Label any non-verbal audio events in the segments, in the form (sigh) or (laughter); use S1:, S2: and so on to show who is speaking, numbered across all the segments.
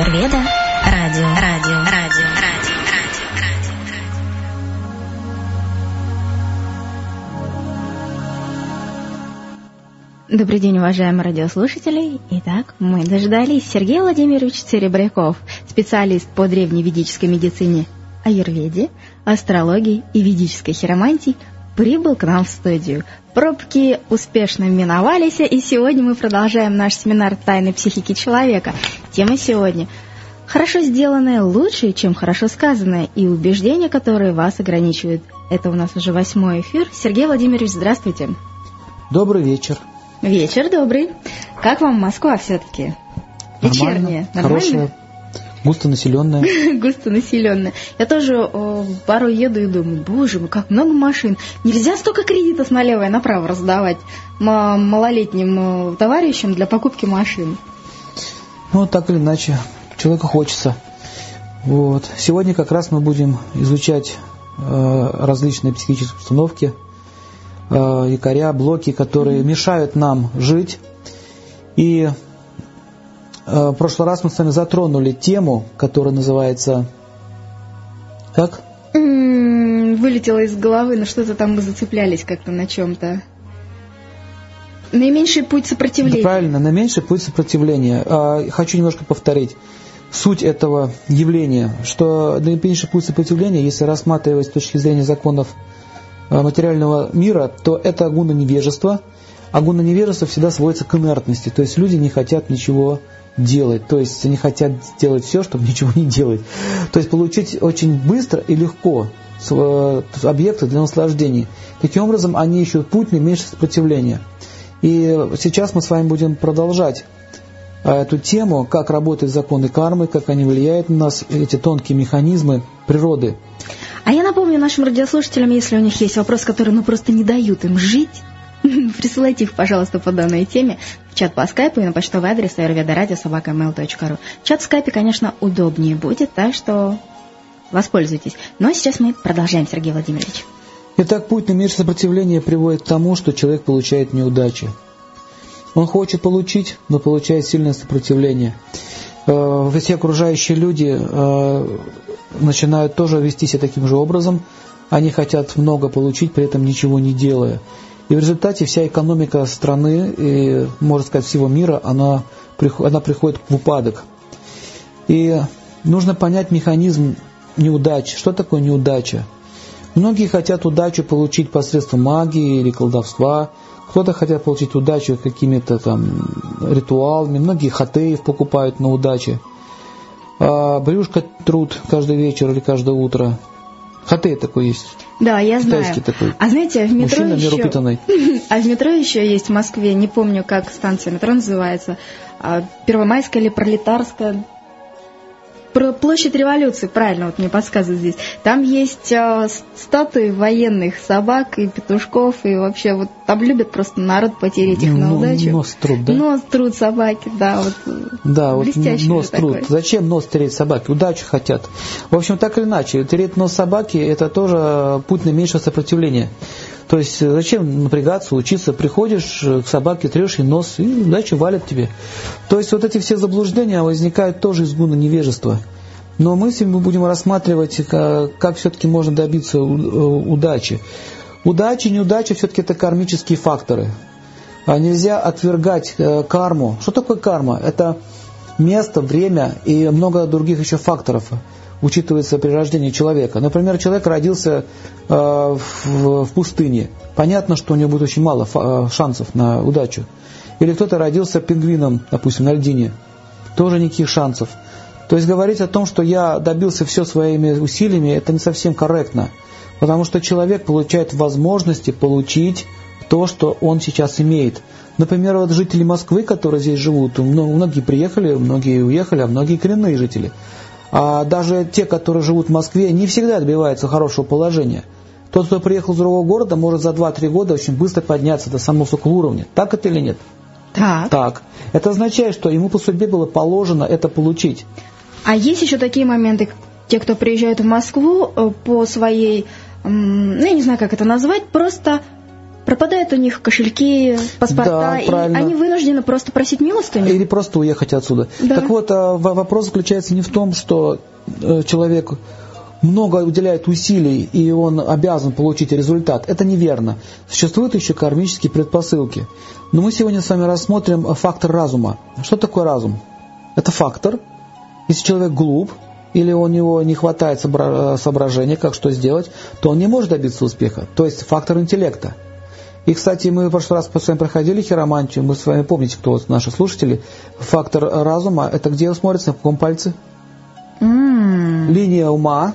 S1: Аюрведа, радио, радио, радио, радио, радио. Добрый день, уважаемые радиослушатели. Итак, мы дождались Сергей Владимирович Серебряков, специалист по древневедической медицине, аюрведе, астрологии и ведической хиромантии, прибыл к нам в студию. Пробки успешно миновались, и сегодня мы продолжаем наш семинар «Тайны психики человека». Тема сегодня – «Хорошо сделанное лучше, чем хорошо сказанное, и убеждения, которые вас ограничивают». Это у нас уже восьмой эфир. Сергей Владимирович, здравствуйте.
S2: Добрый вечер.
S1: Вечер добрый. Как вам Москва все-таки?
S2: Вечерняя. Нормально? Хорошая, Густонаселенная. (laughs)
S1: Густонаселенная. Я тоже о, порой еду и думаю, боже мой, как много машин. Нельзя столько кредитов налево и направо раздавать малолетним э, товарищам для покупки машин.
S2: Ну, так или иначе, человеку хочется. Вот. Сегодня как раз мы будем изучать э, различные психические установки, э, якоря, блоки, которые мешают нам жить. И Э, в прошлый раз мы с вами затронули тему, которая называется... Как?
S1: Вылетело из головы, но что-то там мы зацеплялись как-то на чем-то. Наименьший путь сопротивления.
S2: Да, правильно, наименьший путь сопротивления. А, хочу немножко повторить суть этого явления, что наименьший путь сопротивления, если рассматривать с точки зрения законов э, материального мира, то это гуна невежества, а гуна невежества всегда сводится к инертности, то есть люди не хотят ничего делать. То есть они хотят сделать все, чтобы ничего не делать. То есть получить очень быстро и легко э, объекты для наслаждений. Таким образом, они ищут путь наименьшего сопротивления. И сейчас мы с вами будем продолжать э, эту тему, как работают законы кармы, как они влияют на нас, эти тонкие механизмы природы.
S1: А я напомню нашим радиослушателям, если у них есть вопрос, который ну, просто не дают им жить, (laughs) Присылайте их, пожалуйста, по данной теме в чат по скайпу и на почтовый адрес ayurvedaradiosobaka.mail.ru. Чат в скайпе, конечно, удобнее будет, так что воспользуйтесь. Но сейчас мы продолжаем, Сергей Владимирович.
S2: Итак, путь наименьшего сопротивления приводит к тому, что человек получает неудачи. Он хочет получить, но получает сильное сопротивление. Э, все окружающие люди э, начинают тоже вести себя таким же образом. Они хотят много получить, при этом ничего не делая. И в результате вся экономика страны, и, можно сказать, всего мира, она, она приходит в упадок. И нужно понять механизм неудачи. Что такое неудача? Многие хотят удачу получить посредством магии или колдовства, кто-то хотят получить удачу какими-то там ритуалами, многие хатеев покупают на удаче. А брюшко труд каждый вечер или каждое утро. Хатей такой есть.
S1: Да, я
S2: Китайский
S1: знаю.
S2: такой.
S1: А знаете, в метро
S2: Мужчина
S1: еще... (laughs) А в метро еще есть в Москве, не помню, как станция метро называется, а, Первомайская или Пролетарская, про площадь революции, правильно, вот мне подсказывают здесь. Там есть э, статуи военных собак и петушков, и вообще вот там любят просто народ потереть их на ну, удачу.
S2: Нос труд, да?
S1: Нос труд собаки, да, вот
S2: Да, вот нос труд. Такой. Зачем нос тереть собаки? Удачу хотят. В общем, так или иначе, тереть нос собаки – это тоже путь наименьшего сопротивления. То есть э, зачем напрягаться, учиться, приходишь э, к собаке, трешь ей нос, и удача валит тебе. То есть вот эти все заблуждения возникают тоже из гуна невежества. Но мы сегодня будем рассматривать, как, э, как все-таки можно добиться удачи. Удача и неудача все-таки это кармические факторы. А нельзя отвергать карму. Что такое карма? Это место, время и много других еще факторов учитывается при рождении человека. Например, человек родился э, в, пустыне. Понятно, что у него будет очень мало э, шансов на удачу. Или кто-то родился пингвином, допустим, на льдине. Тоже никаких шансов. То есть говорить о том, что я добился все своими усилиями, это не совсем корректно. Потому что человек получает возможности получить то, что он сейчас имеет. Например, вот жители Москвы, которые здесь живут, многие приехали, многие уехали, а многие коренные жители – а даже те, которые живут в Москве, не всегда добиваются хорошего положения. Тот, кто приехал из другого города, может за 2-3 года очень быстро подняться до самого высокого уровня. Так это или нет?
S1: Так.
S2: Так. Это означает, что ему по судьбе было положено это получить.
S1: А есть еще такие моменты, те, кто приезжают в Москву э, по своей, ну я не знаю, как это назвать, просто Пропадают у них кошельки, паспорта,
S2: Да,
S1: и
S2: правильно.
S1: они вынуждены просто просить милостыню.
S2: Или просто уехать отсюда.
S1: Да.
S2: Так вот, а, вопрос заключается не в том, что э, человек много уделяет усилий, и он обязан получить результат. Это неверно. Существуют еще кармические предпосылки. Но мы сегодня с вами рассмотрим фактор разума. Что такое разум? Это фактор. Если человек глуп, или у него не хватает соображения, как что сделать, то он не может добиться успеха. То есть фактор интеллекта. И, кстати, мы в прошлый раз с вами проходили хиромантию, мы с вами помните, кто вот наши слушатели, фактор разума, это где он смотрится, на каком пальце?
S1: М,
S2: Линия ума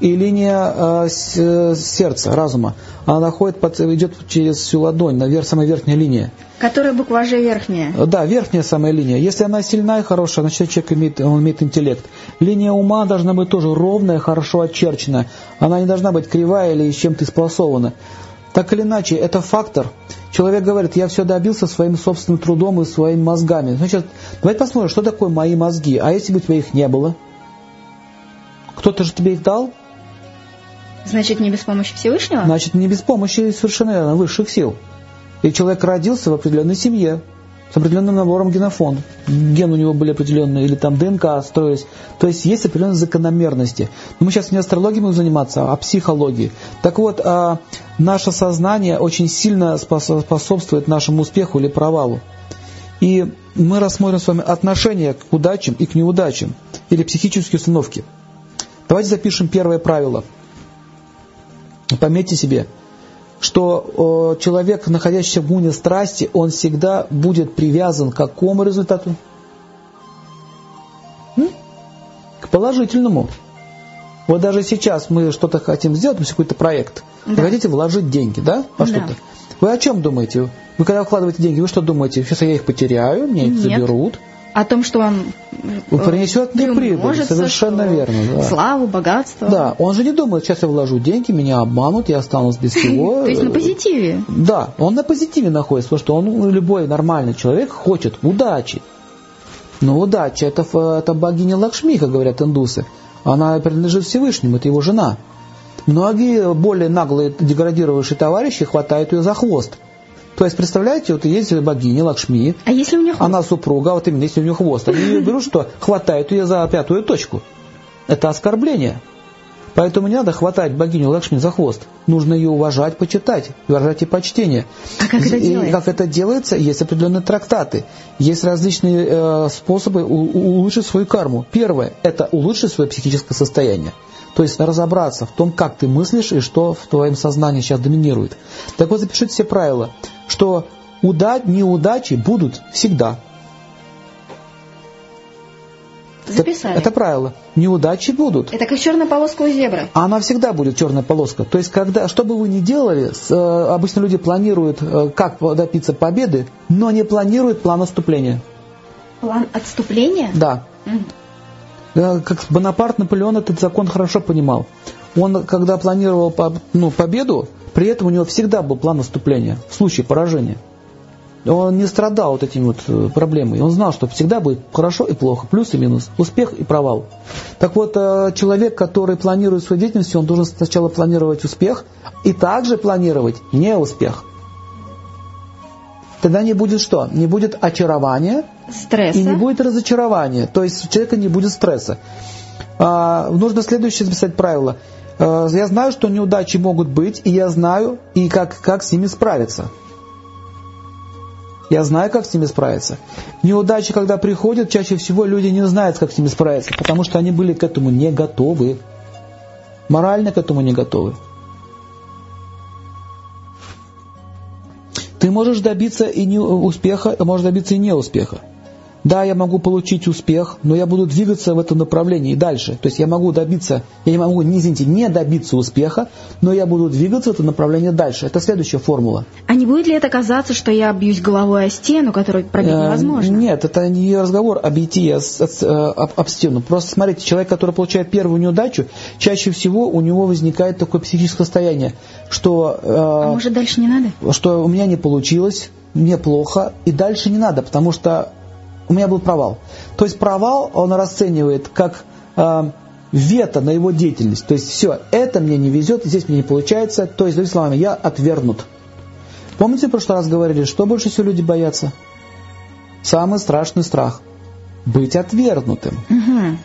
S2: и линия э, с- э, сердца, разума. Она находит, под, идет через всю ладонь, наверх, самая верхняя линия.
S1: Которая буква Ж верхняя.
S2: Э, Да, верхняя самая линия. Если она сильная и хорошая, значит человек имеет, он имеет интеллект. Линия ума должна быть тоже ровная, хорошо очерченная. Она не должна быть кривая или с чем-то исполосована. Так или иначе, это фактор. Человек говорит, я все добился своим собственным трудом и своими мозгами. Значит, давайте посмотрим, что такое мои мозги. А если бы у тебя их не было? Кто-то же тебе их дал?
S1: Значит, не без помощи Всевышнего?
S2: Значит, не без помощи совершенно верно, высших сил. И человек родился в определенной семье, с определенным набором генофонда. Ген у него были определенные, или там ДНК строились. То есть есть определенные закономерности. Но мы сейчас не астрологией будем заниматься, а психологией. Так вот, а, наше сознание очень сильно спос- способствует нашему успеху или провалу. И мы рассмотрим с вами отношение к удачам и к неудачам, или психические установки. Давайте запишем первое правило. Пометьте себе, что человек, находящийся в гуне страсти, он всегда будет привязан к какому результату? К положительному. Вот даже сейчас мы что-то хотим сделать, например, какой-то проект. Вы
S1: Да.
S2: хотите вложить деньги, да, во
S1: Да.
S2: что-то? Вы о чем думаете? Вы когда вкладываете деньги, вы что думаете? Сейчас я их потеряю, мне их
S1: Нет.
S2: заберут.
S1: О том, что он э,
S2: Принесет мне прибыль, совершенно верно, да.
S1: Славу, богатство.
S2: Да, он же не думает, сейчас я вложу деньги, меня обманут, я останусь без (laughs) всего.
S1: То есть на позитиве.
S2: Да, он на позитиве находится, потому что он, ну, любой нормальный человек хочет удачи. Но удача это, это богиня Лакшми, как говорят индусы. Она принадлежит Всевышнему, это его жена. Многие более наглые деградировавшие товарищи хватают ее за хвост. То есть, представляете, вот есть богиня Лакшми,
S1: А если у них
S2: она супруга, вот именно если у нее хвост, они ее берут, что хватают ее за пятую точку. Это оскорбление. Поэтому не надо хватать богиню Лакшми за хвост. Нужно ее уважать, почитать, выражать ей почтение.
S1: А как это
S2: И
S1: делается?
S2: как это делается? Есть определенные трактаты. Есть различные э, способы улучшить свою карму. Первое – это улучшить свое психическое состояние. То есть разобраться в том, как ты мыслишь и что в твоем сознании сейчас доминирует. Так вот, запишите все правила, что уда- неудачи будут всегда.
S1: записали.
S2: Это правило. Неудачи будут.
S1: Это как черная полоска у зебры.
S2: А она всегда будет черная полоска. То есть, когда, что бы вы ни делали, с, э, обычно люди планируют, э, как добиться победы, но не планируют план наступления.
S1: План отступления?
S2: Да.
S1: Мгм.
S2: Как Бонапарт Наполеон этот закон хорошо понимал. Он, когда планировал ну, победу, при этом у него всегда был план наступления в случае поражения. Он не страдал вот этими вот э, проблемами. Он знал, что всегда будет хорошо и плохо, плюс и минус, успех и провал. Так вот, э, человек, который планирует свою деятельность, он должен сначала планировать успех и также планировать неуспех. Тогда не будет что? Не будет очарования,
S1: Стресса.
S2: и не будет разочарования, то есть у человека не будет стресса. А, нужно следующее записать правило. А, я знаю, что неудачи могут быть, и я знаю, и как, как с ними справиться. Я знаю, как с ними справиться. Неудачи, когда приходят, чаще всего люди не знают, как с ними справиться, потому что они были к этому не готовы. Морально к этому не готовы. Ты можешь добиться и не успеха, можешь добиться и неуспеха. Да, я могу получить успех, но я буду двигаться в этом направлении дальше. То есть я могу добиться, я не могу, не, извините, не добиться успеха, но я буду двигаться в это направление дальше. Это следующая формула.
S1: А не будет ли это казаться, что я бьюсь головой о стену, которую пробить
S2: Э,
S1: невозможно?
S2: Нет, это не разговор обойти с- с- э, об, об стену. Просто смотрите, человек, который получает первую неудачу, чаще всего у него возникает такое психическое состояние, что, э,
S1: А может, дальше не надо?
S2: что у меня не получилось, мне плохо, и дальше не надо, потому что у меня был провал. То есть провал он расценивает как э, вето на его деятельность. То есть все, это мне не везет, здесь мне не получается. То есть, другими словами, я отвергнут. Помните, в прошлый раз говорили, что больше всего люди боятся? Самый страшный страх – быть отвергнутым.
S1: Угу.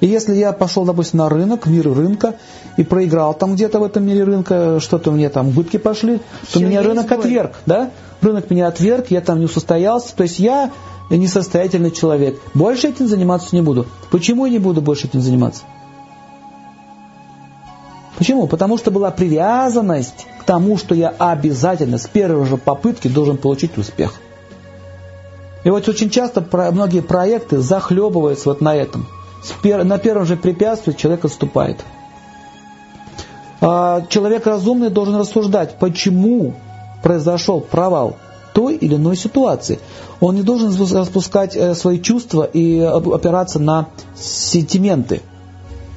S2: И если я пошел, допустим, на рынок, мир рынка, и проиграл там где-то в этом мире рынка, что-то у меня там убытки пошли, то Все меня рынок сбой. отверг, да? Рынок меня отверг, я там не состоялся, то есть я несостоятельный человек. Больше этим заниматься не буду. Почему не буду больше этим заниматься? Почему? Потому что была привязанность к тому, что я обязательно с первой же попытки должен получить успех. И вот очень часто многие проекты захлебываются вот на этом. На первом же препятствии человек отступает. А человек разумный должен рассуждать, почему произошел провал той или иной ситуации. Он не должен распускать э, свои чувства и опираться на сентименты.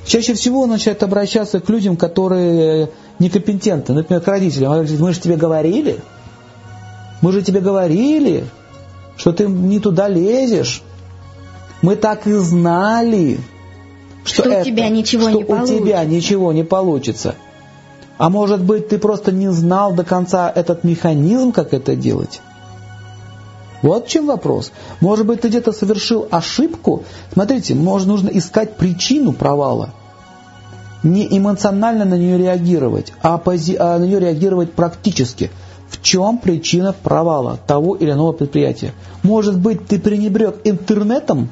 S2: Чаще всего он начинает обращаться к людям, которые некомпетентны, например, к родителям. Он говорит, мы же тебе говорили, мы же тебе говорили, что ты не туда лезешь. Мы так и знали,
S1: что, что это, у тебя ничего
S2: что
S1: не
S2: у тебя ничего не получится. А может быть, ты просто не знал до конца этот механизм, как это делать? Вот в чем вопрос. Может быть, ты где-то совершил ошибку. Смотрите, может, нужно искать причину провала. Не эмоционально на нее реагировать, а, пози, а на нее реагировать практически. В чем причина провала того или иного предприятия? Может быть, ты пренебрег интернетом?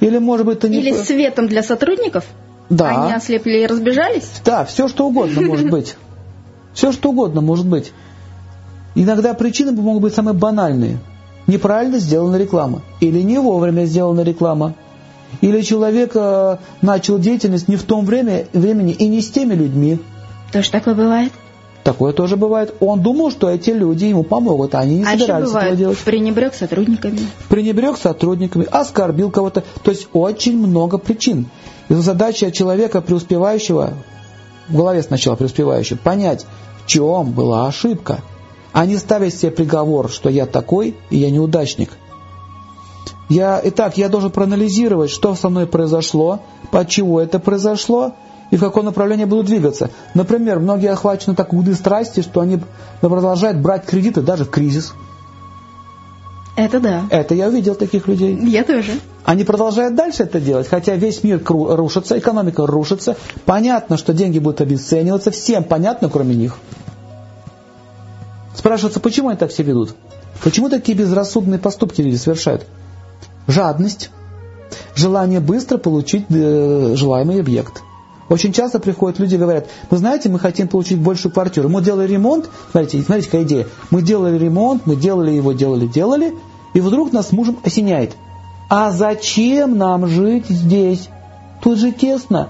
S2: Или, может быть, ты не...
S1: Или светом для сотрудников?
S2: Да.
S1: Они ослепли и разбежались?
S2: Да, все что угодно может быть. Все что угодно может быть. Иногда причины могут быть самые банальные. Неправильно сделана реклама. Или не вовремя сделана реклама. Или человек э, начал деятельность не в том время, времени и не с теми людьми.
S1: Тоже такое бывает?
S2: Такое тоже бывает. Он думал, что эти люди ему помогут, а они не а собирались
S1: бывает,
S2: этого делать.
S1: Пренебрег сотрудниками.
S2: Пренебрег сотрудниками, оскорбил кого-то. То есть очень много причин. И задача человека преуспевающего, в голове сначала преуспевающего, понять, в чем была ошибка – а не ставить себе приговор, что я такой и я неудачник. Я, итак, я должен проанализировать, что со мной произошло, по чего это произошло и в каком направлении буду двигаться. Например, многие охвачены так уды страсти, что они продолжают брать кредиты даже в кризис.
S1: Это да.
S2: Это я увидел таких людей.
S1: Я тоже.
S2: Они продолжают дальше это делать, хотя весь мир рушится, экономика рушится. Понятно, что деньги будут обесцениваться, всем понятно, кроме них. Спрашивается, почему они так себя ведут? Почему такие безрассудные поступки люди совершают? Жадность, желание быстро получить э, желаемый объект. Очень часто приходят люди и говорят, вы знаете, мы хотим получить большую квартиру. Мы делали ремонт, смотрите, смотрите, какая идея. Мы делали ремонт, мы делали его, делали, делали, и вдруг нас мужем осеняет. А зачем нам жить здесь? Тут же тесно.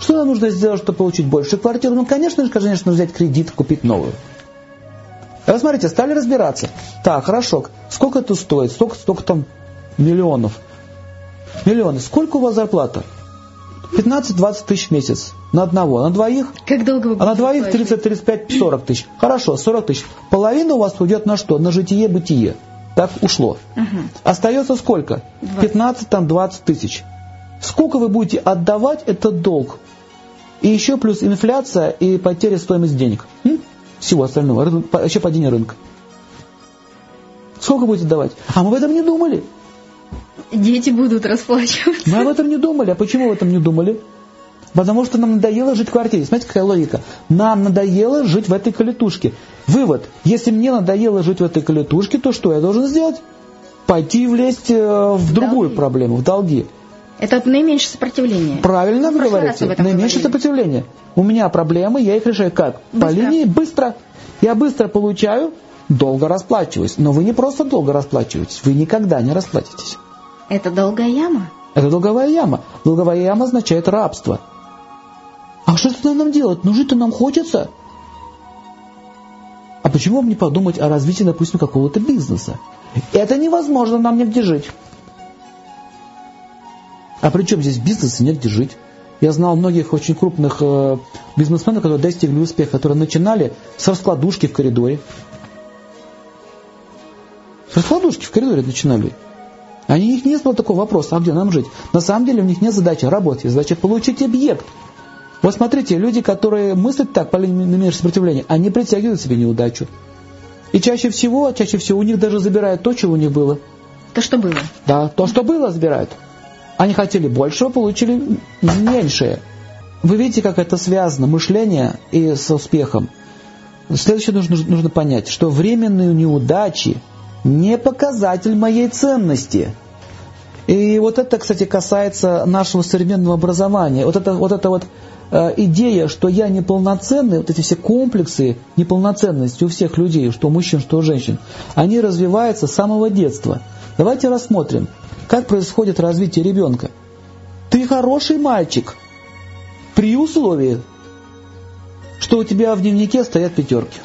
S2: Что нам нужно сделать, чтобы получить большую квартиру? Ну, конечно же, конечно, взять кредит, купить новую. А смотрите, стали разбираться. Так, хорошо, сколько это стоит? Столько, столько там миллионов. Миллионы. Сколько у вас зарплата? 15-20 тысяч в месяц. На одного. На двоих?
S1: Как долго вы
S2: А на двоих 30, 35, 40 тысяч. Хорошо, 40 тысяч. Половина у вас уйдет на что? На житие-бытие. Так ушло.
S1: Угу.
S2: Остается сколько? 20. 15, там 20 тысяч. Сколько вы будете отдавать этот долг? И еще плюс инфляция и потеря стоимости денег. М? Всего остального, рынок, вообще падение рынка. Сколько будете давать? А мы об этом не думали.
S1: Дети будут расплачиваться.
S2: Мы об этом не думали. А почему об этом не думали? Потому что нам надоело жить в квартире. Смотрите, какая логика. Нам надоело жить в этой калитушке. Вывод. Если мне надоело жить в этой калитушке, то что я должен сделать? Пойти влезть э, в другую долги. проблему, в долги.
S1: Это наименьшее сопротивление.
S2: Правильно вы говорите. Наименьшее сопротивление. У меня проблемы, я их решаю как? Быстро. По линии быстро. Я быстро получаю, долго расплачиваюсь. Но вы не просто долго расплачиваетесь, вы никогда не расплатитесь.
S1: Это долгая яма?
S2: Это долговая яма. Долговая яма означает рабство. А что это нам делать? Ну жить-то нам хочется. А почему вам не подумать о развитии, допустим, какого-то бизнеса? Это невозможно нам негде жить. А при чем здесь бизнес и негде жить? Я знал многих очень крупных э, бизнесменов, которые достигли успеха, которые начинали с раскладушки в коридоре. С раскладушки в коридоре начинали. Они, у них не было такого вопроса, а где нам жить? На самом деле у них нет задачи работать, задача получить объект. Вот смотрите, люди, которые мыслят так, по линии сопротивления, они притягивают себе неудачу. И чаще всего, чаще всего у них даже забирают то, чего у них было.
S1: То, что было.
S2: Да, то, что было, забирают. Они хотели большего, получили меньшее. Вы видите, как это связано, мышление и с успехом. Следующее нужно, нужно понять, что временные неудачи не показатель моей ценности. И вот это, кстати, касается нашего современного образования. Вот это вот, это вот э, идея, что я неполноценный, вот эти все комплексы неполноценности у всех людей, что у мужчин, что у женщин, они развиваются с самого детства. Давайте рассмотрим, как происходит развитие ребенка. Ты хороший мальчик при условии, что у тебя в дневнике стоят пятерки.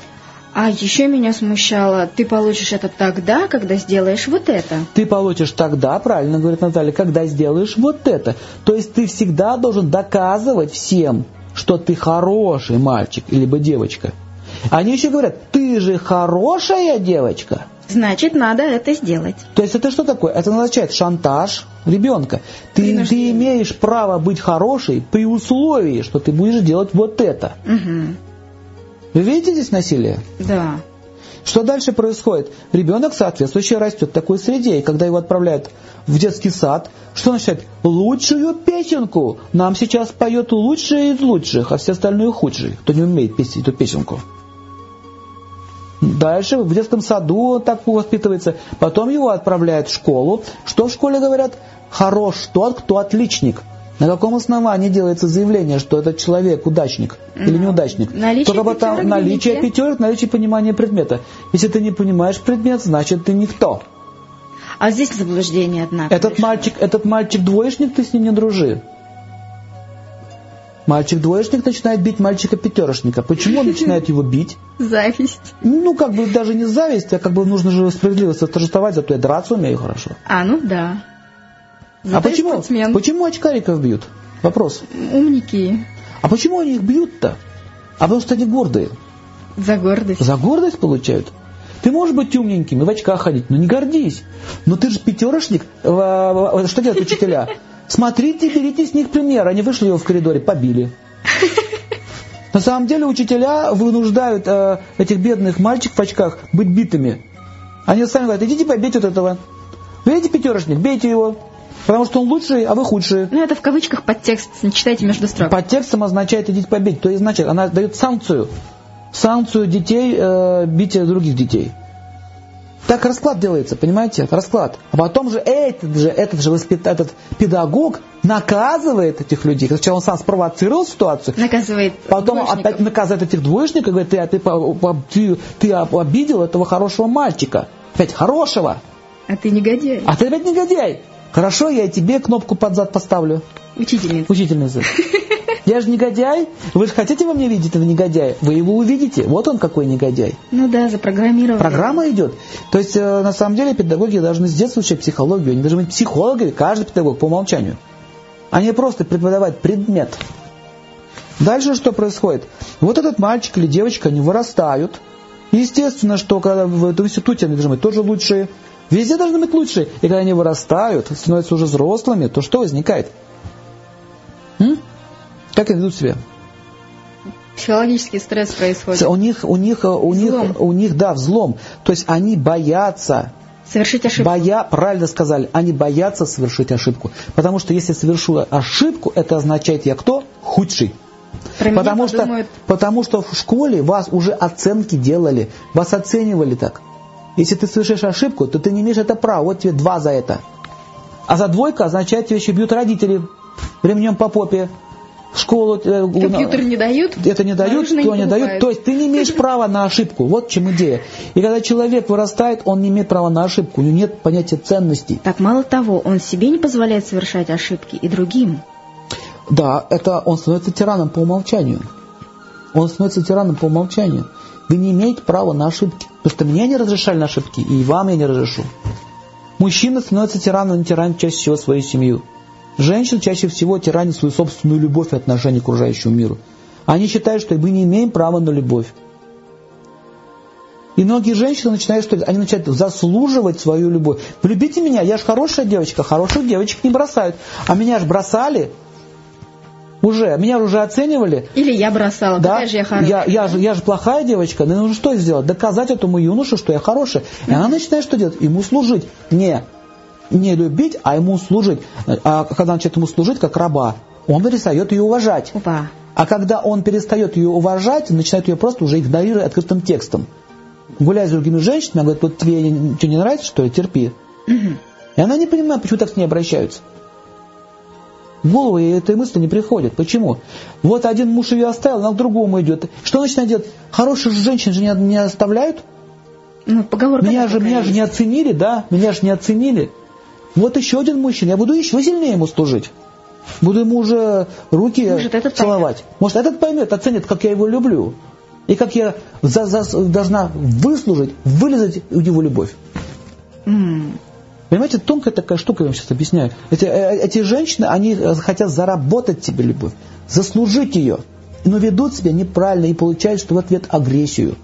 S1: А еще меня смущало, ты получишь это тогда, когда сделаешь вот это.
S2: Ты получишь тогда, правильно говорит Наталья, когда сделаешь вот это. То есть ты всегда должен доказывать всем, что ты хороший мальчик или девочка. Они еще говорят, ты же хорошая девочка.
S1: Значит, надо это сделать.
S2: То есть это что такое? Это означает шантаж ребенка. Ты, ты имеешь право быть хорошей при условии, что ты будешь делать вот это.
S1: Угу.
S2: Вы видите здесь насилие?
S1: Да.
S2: Что дальше происходит? Ребенок, соответствующе, растет в такой среде, и когда его отправляют в детский сад, что начинает? Лучшую песенку! Нам сейчас поет лучшие из лучших, а все остальные худшие, кто не умеет петь эту песенку. Дальше в детском саду так воспитывается. Потом его отправляют в школу. Что в школе говорят? Хорош тот, кто отличник. На каком основании делается заявление, что этот человек удачник или неудачник?
S1: Наличие
S2: Только потому наличие пятерок, наличие понимания предмета. Если ты не понимаешь предмет, значит ты никто.
S1: А здесь заблуждение, однако.
S2: Этот мальчик, этот мальчик двоечник, ты с ним не дружи. Мальчик-двоечник начинает бить мальчика-пятерошника. Почему он (laughs) начинает его бить?
S1: Зависть.
S2: Ну, как бы даже не зависть, а как бы нужно же справедливость торжествовать, зато я драться умею хорошо.
S1: А, ну да.
S2: Зато а почему, спортсмен. почему очкариков бьют? Вопрос.
S1: Умники.
S2: А почему они их бьют-то? А потому что они гордые.
S1: За гордость.
S2: За гордость получают. Ты можешь быть умненьким и в очках ходить, но не гордись. Но ты же пятерошник. Что делают учителя? (laughs) Смотрите, берите с них пример. Они вышли его в коридоре, побили. (laughs) На самом деле учителя вынуждают э, этих бедных мальчиков в очках быть битыми. Они сами говорят, идите побейте вот этого. Видите пятерочник, бейте его. Потому что он лучший, а вы худшие.
S1: Ну, это в кавычках подтекст, читайте между строк.
S2: Подтекстом означает идите побить. То есть, значит, она дает санкцию. Санкцию детей, э, бития других детей. Так расклад делается, понимаете? Расклад. А потом же этот же, этот же воспит... этот педагог наказывает этих людей. Сначала он сам спровоцировал ситуацию.
S1: Наказывает
S2: Потом двоечников. опять наказывает этих двоечников. Говорит, ты, ты, ты, ты обидел этого хорошего мальчика. Опять хорошего.
S1: А ты негодяй.
S2: А ты опять негодяй. Хорошо, я тебе кнопку под зад поставлю.
S1: Учительница.
S2: Учительница. (laughs) Я же негодяй. Вы же хотите во мне видеть этого негодяя? Вы его увидите. Вот он какой негодяй.
S1: Ну да, запрограммирован.
S2: Программа идет. То есть, э, на самом деле, педагоги должны с детства учить психологию. Они должны быть психологами, каждый педагог по умолчанию. А не просто преподавать предмет. Дальше что происходит? Вот этот мальчик или девочка, они вырастают. Естественно, что когда в этом институте они должны быть тоже лучшие. Везде должны быть лучшие. И когда они вырастают, становятся уже взрослыми, то что возникает? Как они ведут себя?
S1: Психологический стресс происходит.
S2: У них, у них, у них, у них, да, взлом. То есть они боятся
S1: Совершить ошибку.
S2: Боя, правильно сказали, они боятся совершить ошибку. Потому что если совершу ошибку, это означает я кто? Худший. Про потому, что, подумают... потому что в школе вас уже оценки делали, вас оценивали так. Если ты совершишь ошибку, то ты не имеешь это права, вот тебе два за это. А за двойка означает, тебе еще бьют родители ремнем по попе школу...
S1: Э, Компьютер не дают?
S2: Это не дают, то не, не дают. То есть ты не имеешь права на ошибку. Вот в чем идея. И когда человек вырастает, он не имеет права на ошибку. У него нет понятия ценностей.
S1: Так мало того, он себе не позволяет совершать ошибки и другим.
S2: Да, это он становится тираном по умолчанию. Он становится тираном по умолчанию. Вы не имеете права на ошибки. Потому что мне не разрешали на ошибки, и вам я не разрешу. Мужчина становится тираном, он тиранит чаще всего свою семью. Женщины чаще всего тиранят свою собственную любовь и отношение к окружающему миру. Они считают, что мы не имеем права на любовь. И многие женщины начинают, что они начинают заслуживать свою любовь. Полюбите меня, я же хорошая девочка, хороших девочек не бросают. А меня же бросали. Уже, меня уже оценивали.
S1: Или я бросала, да? какая же я хорошая.
S2: Я, я, же, я же плохая девочка, ну нужно что сделать? Доказать этому юноше, что я хорошая. И она начинает что делать? Ему служить. Не, не любить, а ему служить. А когда начинает ему служить, как раба, он перестает ее уважать.
S1: Опа.
S2: А когда он перестает ее уважать, начинает ее просто уже игнорировать открытым текстом. Гуляя с другими женщинами, она говорит, вот тебе ничего не нравится, что ли, терпи. Угу. И она не понимает, почему так с ней обращаются. В голову ей этой мысли не приходит. Почему? Вот один муж ее оставил, она к другому идет. Что начинает делать? Хороших женщин же не, не оставляют.
S1: Ну, поговорка
S2: меня же, меня же не оценили, да? Меня же не оценили. Вот еще один мужчина, я буду еще сильнее ему служить. Буду ему уже руки Может, этот целовать. Поймет. Может, этот поймет, оценит, как я его люблю. И как я за, за, должна выслужить, вылезать в его любовь. Mm. Понимаете, тонкая такая штука, я вам сейчас объясняю. Эти, э, эти женщины, они э, хотят заработать тебе любовь, заслужить ее, но ведут себя неправильно и получают, что в ответ агрессию.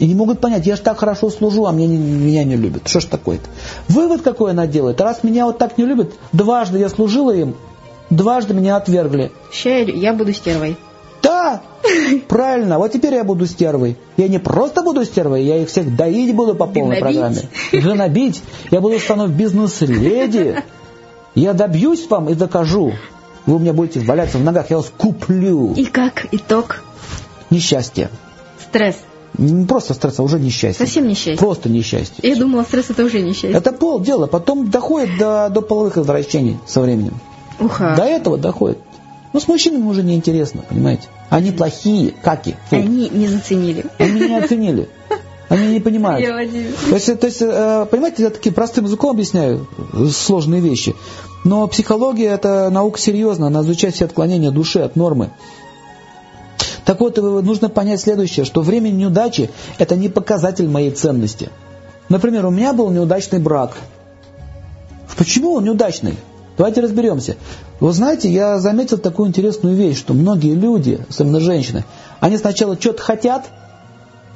S2: И не могут понять, я же так хорошо служу, а меня не, меня не любят. Что ж такое-то? Вывод какой она делает? Раз меня вот так не любят, дважды я служила им, дважды меня отвергли.
S1: Ща я буду стервой.
S2: Да, правильно. Вот теперь я буду стервой. Я не просто буду стервой, я их всех доить буду по полной программе. Гнобить. Я буду стану бизнес-леди. Я добьюсь вам и докажу. Вы у меня будете валяться в ногах, я вас куплю.
S1: И как итог?
S2: Несчастье.
S1: Стресс.
S2: Не просто стресс, а уже несчастье.
S1: Совсем несчастье.
S2: Просто несчастье.
S1: Я думала, стресс это уже несчастье.
S2: Это полдела. Потом доходит до, до половых извращений со временем.
S1: Уха.
S2: До этого доходит. Но ну, с мужчинами уже неинтересно, понимаете? Они плохие, каки.
S1: Фу. Они не заценили.
S2: Они не оценили. Они не понимают. То есть, то есть, э, понимаете, я таким простым языком объясняю сложные вещи. Но психология – это наука серьезная, она изучает все отклонения души от нормы. Так вот, э, нужно понять следующее, что время неудачи – это не показатель моей ценности. Например, у меня был неудачный брак. Почему он неудачный? Давайте разберемся. Вы знаете, я заметил такую интересную вещь, что многие люди, особенно женщины, они сначала что-то хотят,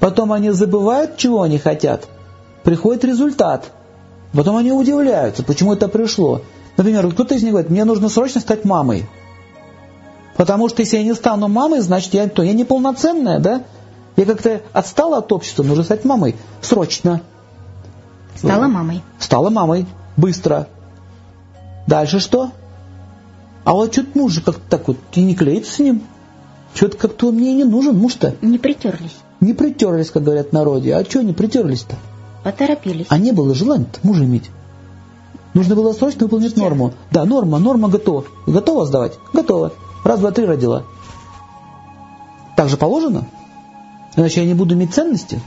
S2: потом они забывают, чего они хотят, приходит результат, потом они удивляются, почему это пришло. Например, кто-то из них говорит, мне нужно срочно стать мамой. Потому что если я не стану мамой, значит я, то я неполноценная, да? Я как-то отстала от общества, нужно стать мамой. Срочно.
S1: Стала мамой.
S2: Стала мамой. Быстро. Дальше что? А вот что-то муж как-то так вот и не клеится с ним. Что-то как-то он мне и не нужен, муж-то.
S1: Не притерлись.
S2: Не притерлись, как говорят в народе. А что не притерлись-то?
S1: Поторопились.
S2: А не было желания мужа иметь. Нужно было срочно выполнить норму. Да, норма, норма готова. Готова сдавать? Готова. Раз, два, три родила. Так же положено? Иначе я не буду иметь ценности.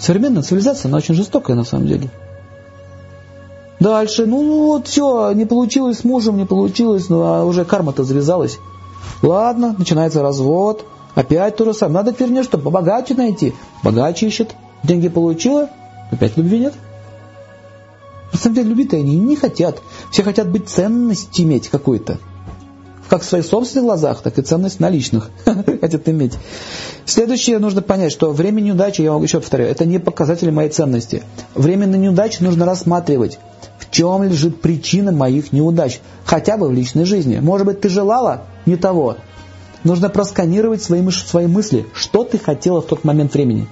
S2: Современная цивилизация, она очень жестокая на самом деле. Дальше, ну вот все, не получилось с мужем, не получилось, ну а уже карма-то завязалась. Ладно, начинается развод, опять то же самое. Надо теперь что, побогаче найти. Богаче ищет, деньги получила, опять любви нет. На самом деле любить-то они не хотят. Все хотят быть ценность иметь какую-то. Как в своих собственных глазах, так и ценность наличных (laughs) хотят иметь. Следующее нужно понять, что время неудачи, я вам еще повторяю, это не показатель моей ценности. Время на неудачу нужно рассматривать в чем лежит причина моих неудач, хотя бы в личной жизни. Может быть, ты желала не того. Нужно просканировать свои, свои мысли, что ты хотела в тот момент времени,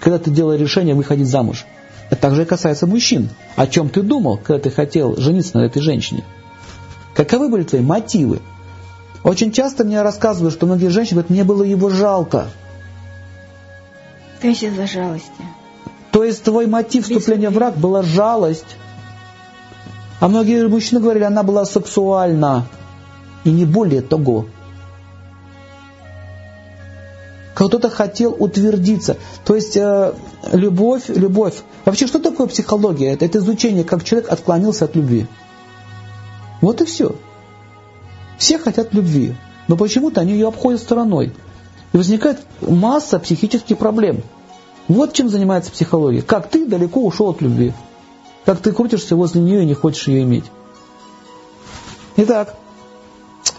S2: когда ты делала решение выходить замуж. Это также и касается мужчин. О чем ты думал, когда ты хотел жениться на этой женщине? Каковы были твои мотивы? Очень часто мне рассказывают, что многие женщины говорят, мне было его жалко.
S1: То есть из-за жалости.
S2: То есть твой мотив вступления в брак была жалость. А многие мужчины говорили, она была сексуальна. И не более того. Кто-то хотел утвердиться. То есть э, любовь, любовь. Вообще, что такое психология? Это, это изучение, как человек отклонился от любви. Вот и все. Все хотят любви, но почему-то они ее обходят стороной. И возникает масса психических проблем. Вот чем занимается психология. Как ты далеко ушел от любви как ты крутишься возле нее и не хочешь ее иметь. Итак,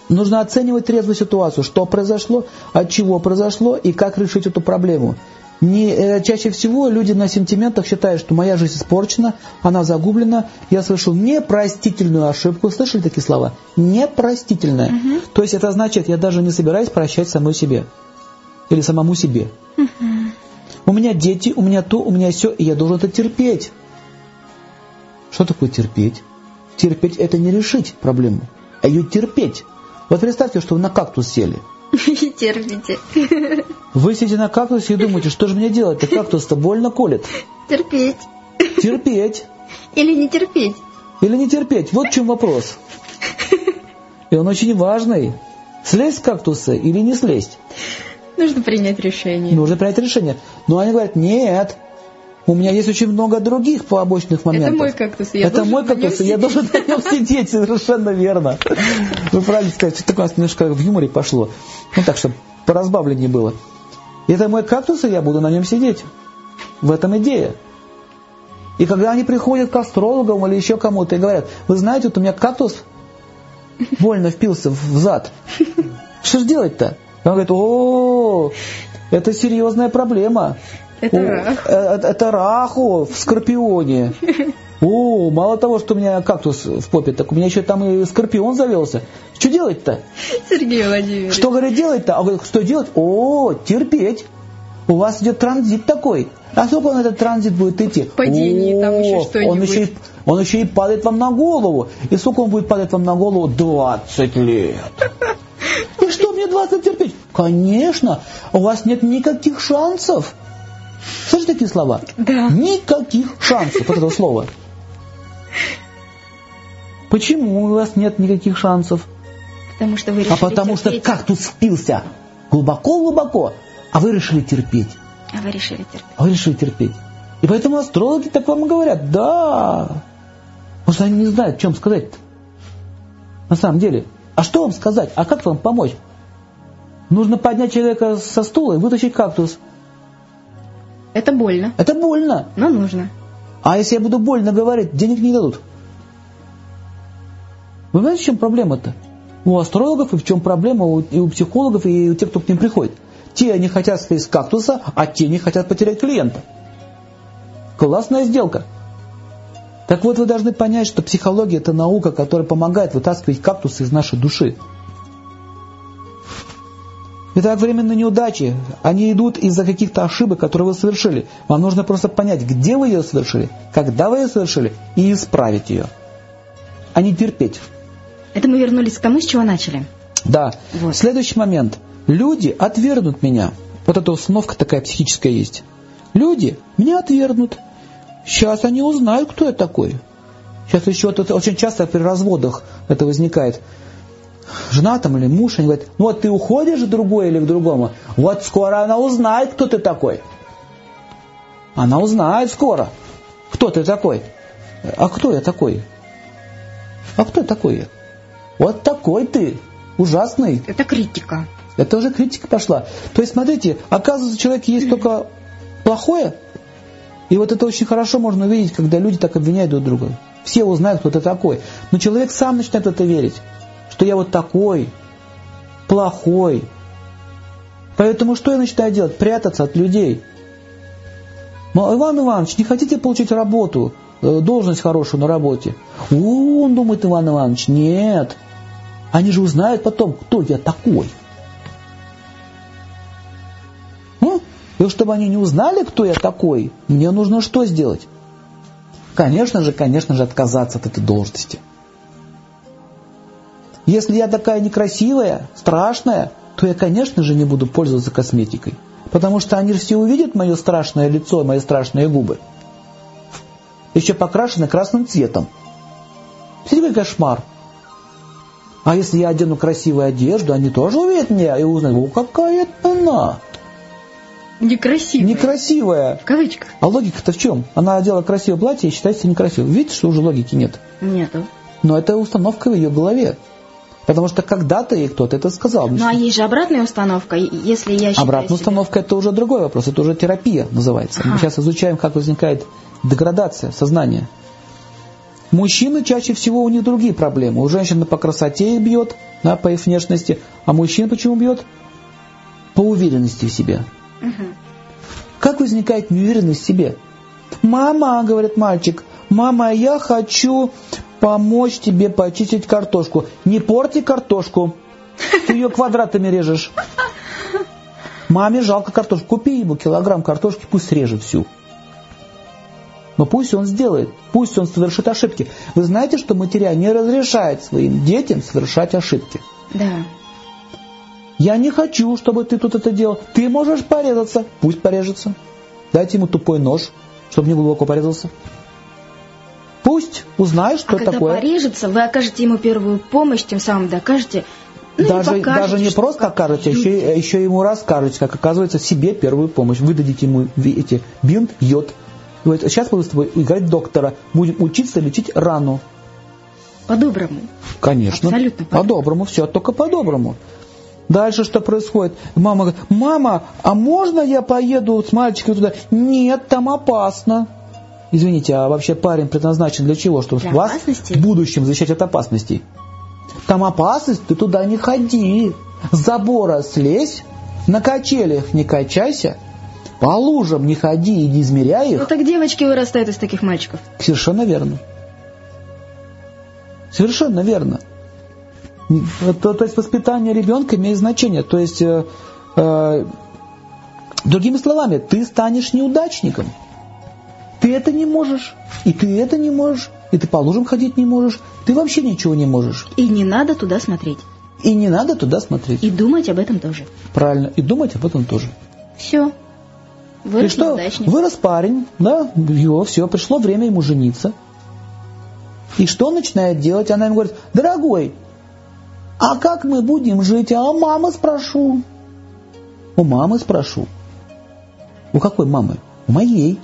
S2: нужно оценивать трезвую ситуацию, что произошло, от чего произошло и как решить эту проблему. Не, э, чаще всего люди на сентиментах считают, что моя жизнь испорчена, она загублена. Я совершил непростительную ошибку. Слышали такие слова? Непростительная. Угу. То есть это значит, я даже не собираюсь прощать самой себе. Или самому себе. Угу. У меня дети, у меня то, у меня все, и я должен это терпеть. Что такое терпеть? Терпеть это не решить проблему, а ее терпеть. Вот представьте, что вы на кактус сели. (laughs)
S1: Терпите.
S2: Вы сидите на кактусе и думаете, что же мне делать-то? Кактус-то больно колет.
S1: Терпеть.
S2: Терпеть.
S1: Или не терпеть.
S2: Или не терпеть. Вот в чем вопрос. И он очень важный. Слезть с кактуса или не слезть?
S1: Нужно принять решение.
S2: Нужно принять решение. Но они говорят, нет, у меня есть очень много других побочных моментов.
S1: Это мой кактус. Я
S2: Это мой кактус, я должен на нем сидеть, совершенно верно. Вы правильно сказали, что такое немножко в юморе пошло. Ну так, чтобы поразбавленнее было. Это мой кактус, и я буду на нем сидеть. В этом идея. И когда они приходят к астрологам или еще кому-то и говорят, вы знаете, вот у меня кактус больно впился в зад. Что же делать-то? Он говорит, о, это серьезная проблема.
S1: Это рах.
S2: Э, это раху в скорпионе. (laughs) О, мало того, что у меня кактус в попе, так у меня еще там и скорпион завелся. Что делать-то?
S1: Сергей Владимирович.
S2: Что, говорит, делать-то? А говорит, что делать? О, терпеть. У вас идет транзит такой. А сколько он этот транзит будет идти?
S1: Падение, там еще что-нибудь.
S2: Он еще, и, он еще и падает вам на голову. И сколько он будет падать вам на голову? 20 лет. (laughs) И что мне 20 терпеть? Конечно, у вас нет никаких шансов. Слышите такие слова?
S1: Да.
S2: Никаких шансов вот этого слова. Почему у вас нет никаких шансов?
S1: Потому что вы решили
S2: А потому
S1: терпеть.
S2: что кактус впился глубоко-глубоко, а вы решили терпеть.
S1: А вы решили терпеть.
S2: А вы решили терпеть. И поэтому астрологи так вам и говорят, да. Потому что они не знают, чем сказать -то. На самом деле. А что вам сказать? А как вам помочь? Нужно поднять человека со стула и вытащить кактус.
S1: Это больно.
S2: Это больно.
S1: Но нужно.
S2: А если я буду больно говорить, денег не дадут. Вы знаете, в чем проблема-то? У астрологов и в чем проблема и у психологов, и у тех, кто к ним приходит. Те не хотят слезть с кактуса, а те не хотят потерять клиента. Классная сделка. Так вот, вы должны понять, что психология – это наука, которая помогает вытаскивать кактусы из нашей души. Итак, временные неудачи, они идут из-за каких-то ошибок, которые вы совершили. Вам нужно просто понять, где вы ее совершили, когда вы ее совершили, и исправить ее. А не терпеть.
S1: Это мы вернулись к тому, с чего начали.
S2: Да. Вот. Следующий момент. Люди отвергнут меня. Вот эта установка такая психическая есть. Люди меня отвергнут. Сейчас они узнают, кто я такой. Сейчас еще это очень часто при разводах это возникает жена там или муж, они говорят, ну вот ты уходишь в другое или к другому, вот скоро она узнает, кто ты такой. Она узнает скоро, кто ты такой. А кто я такой? А кто такой я? Вот такой ты, ужасный.
S1: Это критика.
S2: Это уже критика пошла. То есть, смотрите, оказывается, в человеке есть только плохое, и вот это очень хорошо можно увидеть, когда люди так обвиняют друг друга. Все узнают, кто ты такой. Но человек сам начинает в это верить что я вот такой, плохой. Поэтому что я начинаю делать? Прятаться от людей. Но, Иван Иванович, не хотите получить работу, э, должность хорошую на работе? О, он думает, Иван Иванович, нет. Они же узнают потом, кто я такой. Ну, и чтобы они не узнали, кто я такой, мне нужно что сделать? Конечно же, конечно же, отказаться от этой должности. Если я такая некрасивая, страшная, то я, конечно же, не буду пользоваться косметикой. Потому что они же все увидят мое страшное лицо, мои страшные губы. Еще покрашены красным цветом. Какой кошмар. А если я одену красивую одежду, они тоже увидят меня и узнают, о, какая она.
S1: Некрасивая.
S2: Некрасивая.
S1: В кавычках.
S2: А логика-то в чем? Она одела красивое платье и считается некрасивой. Видите, что уже логики нет?
S1: Нету.
S2: Но это установка в ее голове. Потому что когда-то ей кто-то это сказал.
S1: Ну а есть же обратная установка, если я считаю
S2: Обратная
S1: себя...
S2: установка это уже другой вопрос, это уже терапия называется. Ага. Мы сейчас изучаем, как возникает деградация сознания. Мужчины чаще всего у них другие проблемы. У женщины по красоте их бьет, да, по их внешности, а мужчин почему бьет? По уверенности в себе. Угу. Как возникает неуверенность в себе? «Мама», — говорит мальчик, «мама, я хочу помочь тебе почистить картошку». «Не порти картошку, ты ее квадратами режешь». Маме жалко картошку, купи ему килограмм картошки, пусть режет всю. Но пусть он сделает, пусть он совершит ошибки. Вы знаете, что матеря не разрешает своим детям совершать ошибки?
S1: Да.
S2: Я не хочу, чтобы ты тут это делал. Ты можешь порезаться, пусть порежется. Дайте ему тупой нож, чтобы не глубоко порезался. Пусть узнает, что
S1: а когда
S2: такое.
S1: порежется, вы окажете ему первую помощь, тем самым докажете,
S2: ну, даже, не даже не просто окажете, а еще, еще ему расскажете, как оказывается, себе первую помощь. Выдадите ему эти бинт, йод. Говорит, сейчас мы с тобой играть доктора, будем учиться лечить рану.
S1: По-доброму.
S2: Конечно.
S1: Абсолютно
S2: по-доброму. По все, только по-доброму. Дальше что происходит? Мама говорит, мама, а можно я поеду с мальчиком туда? Нет, там опасно. Извините, а вообще парень предназначен для чего? Чтобы
S1: для
S2: вас
S1: опасности?
S2: в будущем защищать от опасностей. Там опасность, ты туда не ходи. С забора слезь, на качелях не качайся, по лужам не ходи и не измеряй их.
S1: Ну так девочки вырастают из таких мальчиков.
S2: Совершенно верно. Совершенно верно. То, то есть воспитание ребенка имеет значение. То есть, э, э, другими словами, ты станешь неудачником. Ты это не можешь, и ты это не можешь, и ты по лужам ходить не можешь, ты вообще ничего не можешь.
S1: И не надо туда смотреть.
S2: И не надо туда смотреть.
S1: И думать об этом тоже.
S2: Правильно, и думать об этом тоже.
S1: Все. Вырос
S2: и что?
S1: Неудачник.
S2: Вырос парень, да, его, все, пришло время ему жениться. И что он начинает делать? Она ему говорит, дорогой, а как мы будем жить? А мамы спрошу. У мамы спрошу. У какой мамы? У моей.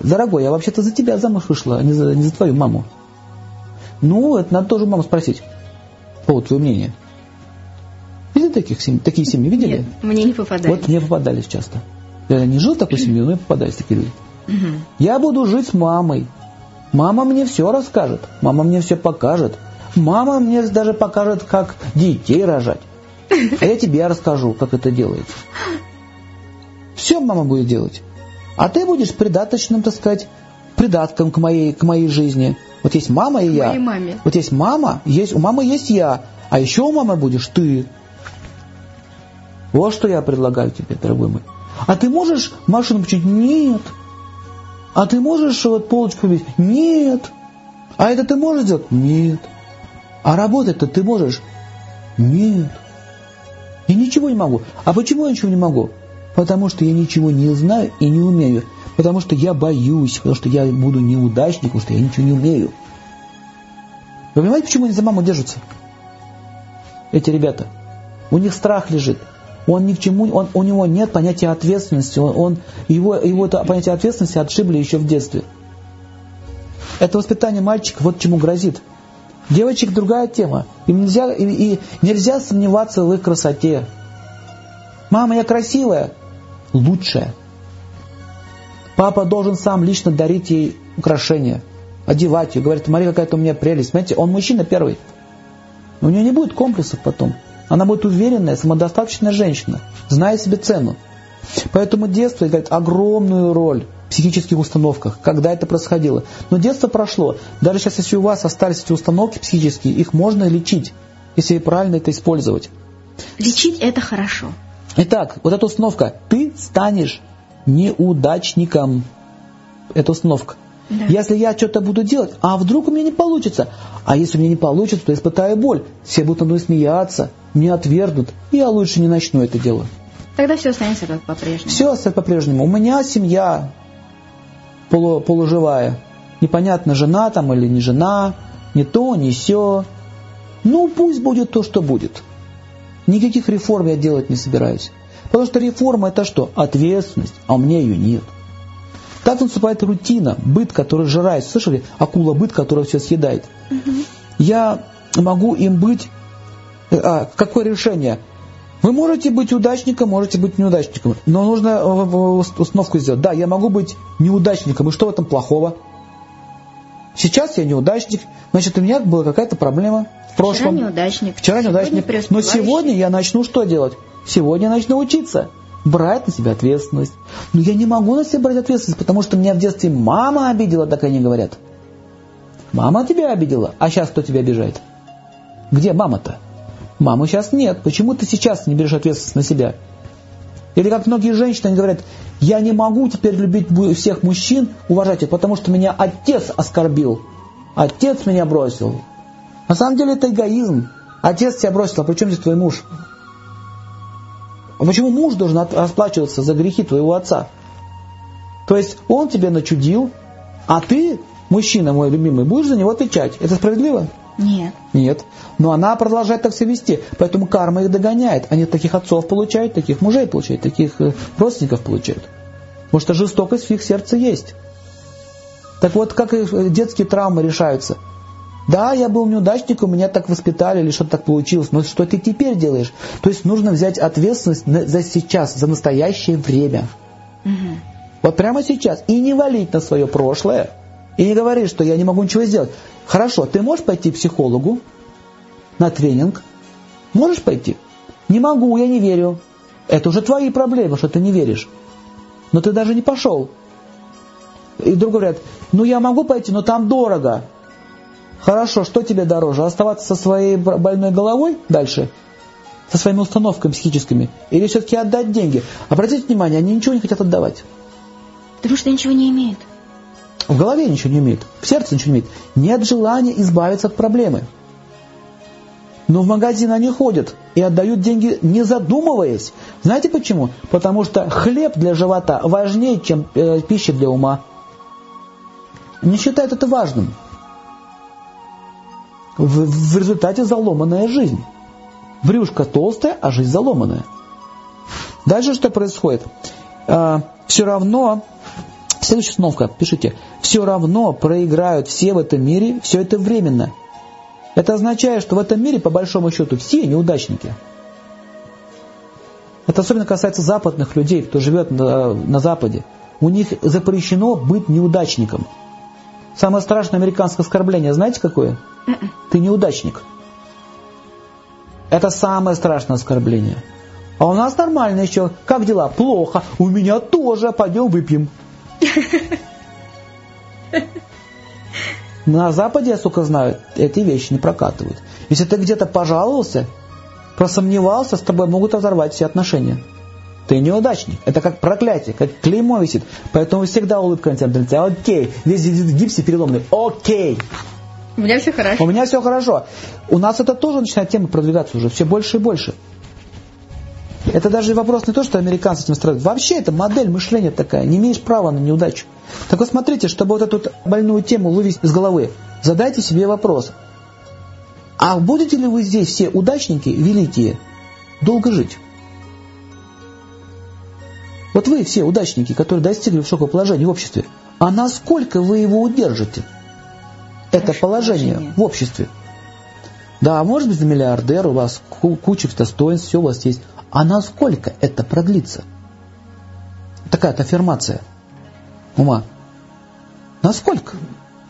S2: Дорогой, я вообще-то за тебя замуж вышла, а не за, не за твою маму. Ну, это надо тоже маму спросить. По твое мнение. Видели таких семей? Такие семьи видели?
S1: Нет, мне не попадались.
S2: Вот мне попадались часто. Я не жил в такой семье, но мне попадались такие люди.
S1: Угу.
S2: Я буду жить с мамой. Мама мне все расскажет. Мама мне все покажет. Мама мне даже покажет, как детей рожать. А (laughs) я тебе расскажу, как это делается. Все мама будет делать. А ты будешь придаточным, так сказать, придатком к моей, к моей жизни. Вот есть мама и я.
S1: Моей маме.
S2: Вот есть мама, есть, у мамы есть я. А еще у мамы будешь ты. Вот что я предлагаю тебе, дорогой мой. А ты можешь машину починить? Нет. А ты можешь вот полочку побить? Нет. А это ты можешь сделать? Нет. А работать-то ты можешь? Нет. Я ничего не могу. А почему я ничего не могу? Потому что я ничего не знаю и не умею. Потому что я боюсь, потому что я буду неудачником, потому что я ничего не умею. Вы понимаете, почему они за маму держатся? Эти ребята. У них страх лежит. Он ни к чему, он, у него нет понятия ответственности. Он, он, его, его это понятие ответственности отшибли еще в детстве. Это воспитание мальчика вот чему грозит. Девочек другая тема. Им нельзя, и, и нельзя сомневаться в их красоте. Мама, я красивая. Лучшая. Папа должен сам лично дарить ей украшения, одевать ее. Говорит, смотри, какая-то у меня прелесть. Знаете, он мужчина первый. Но у нее не будет комплексов потом. Она будет уверенная, самодостаточная женщина, зная себе цену. Поэтому детство играет огромную роль в психических установках, когда это происходило. Но детство прошло. Даже сейчас, если у вас остались эти установки психические, их можно лечить, если правильно это использовать.
S1: Лечить это хорошо.
S2: Итак, вот эта установка. Ты станешь неудачником. Это установка.
S1: Да.
S2: Если я что-то буду делать, а вдруг у меня не получится? А если у меня не получится, то испытаю боль. Все будут надо мной смеяться, меня отвергнут, и я лучше не начну это дело.
S1: Тогда все останется как по-прежнему.
S2: Все останется по-прежнему. У меня семья полу, полуживая. Непонятно, жена там или не жена, не то, не все. Ну, пусть будет то, что будет. Никаких реформ я делать не собираюсь. Потому что реформа это что? Ответственность, а у меня ее нет. Так наступает рутина, быт, который жирает. Слышали? Акула быт, которая все съедает.
S1: Угу.
S2: Я могу им быть... А, какое решение? Вы можете быть удачником, можете быть неудачником, но нужно установку сделать. Да, я могу быть неудачником, и что в этом плохого? Сейчас я неудачник, значит, у меня была какая-то проблема в прошлом.
S1: Вчера неудачник.
S2: Вчера неудачник. Но сегодня я начну что делать? Сегодня я начну учиться. брать на себя ответственность. Но я не могу на себя брать ответственность, потому что меня в детстве мама обидела, так они говорят. Мама тебя обидела, а сейчас кто тебя обижает? Где мама-то? Мамы сейчас нет. Почему ты сейчас не берешь ответственность на себя? Или как многие женщины говорят, я не могу теперь любить всех мужчин, уважать их, потому что меня отец оскорбил. Отец меня бросил. На самом деле это эгоизм. Отец тебя бросил, а при чем здесь твой муж? А почему муж должен расплачиваться за грехи твоего отца? То есть он тебе начудил, а ты, мужчина мой любимый, будешь за него отвечать. Это справедливо?
S1: Нет.
S2: Нет. Но она продолжает так себя вести. Поэтому карма их догоняет. Они таких отцов получают, таких мужей получают, таких э, родственников получают. Потому что жестокость в их сердце есть. Так вот, как э, детские травмы решаются – да, я был неудачником, меня так воспитали или что-то так получилось, но что ты теперь делаешь? То есть нужно взять ответственность за сейчас, за настоящее время. Угу. Вот прямо сейчас. И не валить на свое прошлое. И не говорить, что я не могу ничего сделать. Хорошо, ты можешь пойти к психологу на тренинг? Можешь пойти? Не могу, я не верю. Это уже твои проблемы, что ты не веришь. Но ты даже не пошел. И вдруг говорят, ну я могу пойти, но там дорого. Хорошо, что тебе дороже? Оставаться со своей больной головой дальше? Со своими установками психическими? Или все-таки отдать деньги? Обратите внимание, они ничего не хотят отдавать.
S1: Потому что ничего не имеют.
S2: В голове ничего не имеют, в сердце ничего не имеют. Нет желания избавиться от проблемы. Но в магазин они ходят и отдают деньги, не задумываясь. Знаете почему? Потому что хлеб для живота важнее, чем э, пища для ума. Не считают это важным в, в результате заломанная жизнь. Брюшко толстое, а жизнь заломанная. Дальше что происходит? А, все равно, следующая установка, пишите, все равно проиграют все в этом мире, все это временно. Это означает, что в этом мире, по большому счету, все неудачники. Это особенно касается западных людей, кто живет на, на Западе. У них запрещено быть неудачником. Самое страшное американское оскорбление, знаете какое? Ты неудачник. Это самое страшное оскорбление. А у нас нормально еще. Как дела? Плохо. У меня тоже. Пойдем выпьем. На Западе, я сука знаю, эти вещи не прокатывают. Если ты где-то пожаловался, просомневался, с тобой могут разорвать все отношения. Ты неудачник. Это как проклятие, как клеймо висит. Поэтому всегда улыбка на тебя лице. Окей. Весь гипсе переломный. Окей.
S1: У меня все хорошо.
S2: У меня все хорошо. У нас это тоже начинает тема продвигаться уже все больше и больше. Это даже вопрос не то, что американцы этим страдают. Вообще это модель мышления такая. Не имеешь права на неудачу. Так вот смотрите, чтобы вот эту больную тему вывести из головы, задайте себе вопрос. А будете ли вы здесь все удачники, великие, долго жить? Вот вы все удачники, которые достигли высокого положения в обществе, а насколько вы его удержите? это положение, положение в обществе. Да, может быть, миллиардер, у вас куча достоинств, все у вас есть. А насколько это продлится? Такая-то аффирмация ума. Насколько?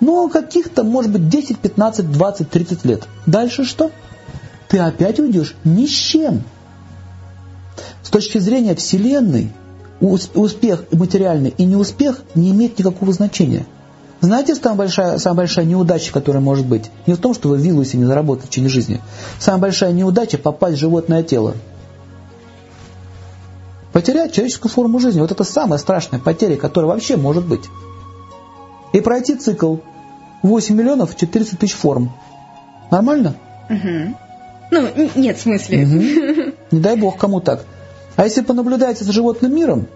S2: Ну, каких-то, может быть, 10, 15, 20, 30 лет. Дальше что? Ты опять уйдешь ни с чем. С точки зрения Вселенной, успех материальный и неуспех не имеет никакого значения. Знаете, самая большая, самая большая неудача, которая может быть? Не в том, что вы в Вилусе не заработали в течение жизни. Самая большая неудача – попасть в животное тело. Потерять человеческую форму жизни. Вот это самая страшная потеря, которая вообще может быть. И пройти цикл 8 миллионов 400 тысяч форм. Нормально?
S1: Угу. Ну, нет, в смысле. Угу. (laughs)
S2: Не дай бог кому так. А если понаблюдаете за животным миром,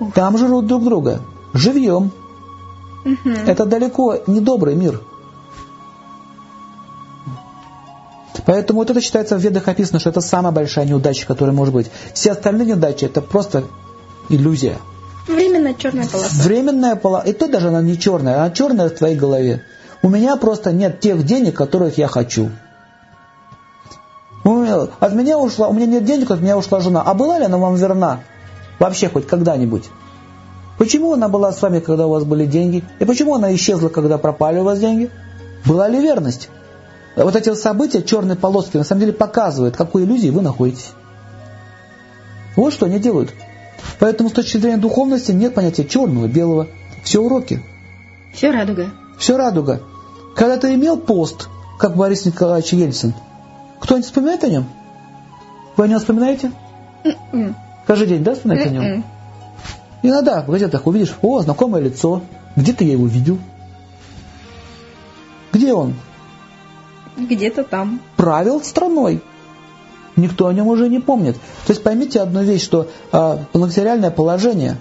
S2: Ух. там жрут друг друга. Живьем. Угу. Это далеко не добрый мир. Поэтому вот это считается в ведах описано, что это самая большая неудача, которая может быть. Все остальные неудачи это просто иллюзия.
S1: Временная черная полоса.
S2: Временная полоса. И то даже она не черная, она черная в твоей голове. У меня просто нет тех денег, которых я хочу. От меня ушла, у меня нет денег, от меня ушла жена. А была ли она вам верна? Вообще хоть когда-нибудь? Почему она была с вами, когда у вас были деньги? И почему она исчезла, когда пропали у вас деньги? Была ли верность? Вот эти события, черные полоски, на самом деле показывают, какой иллюзии вы находитесь. Вот что они делают. Поэтому с точки зрения духовности нет понятия черного, белого. Все уроки.
S1: Все радуга.
S2: Все радуга. Когда ты имел пост, как Борис Николаевич Ельцин, кто-нибудь вспоминает о нем? Вы о нем вспоминаете? Mm-mm. Каждый день, да, вспоминаете Mm-mm. о нем? Иногда в газетах увидишь, о, знакомое лицо, где-то я его видел. Где он?
S1: Где-то там.
S2: Правил страной. Никто о нем уже не помнит. То есть поймите одну вещь, что э, материальное положение,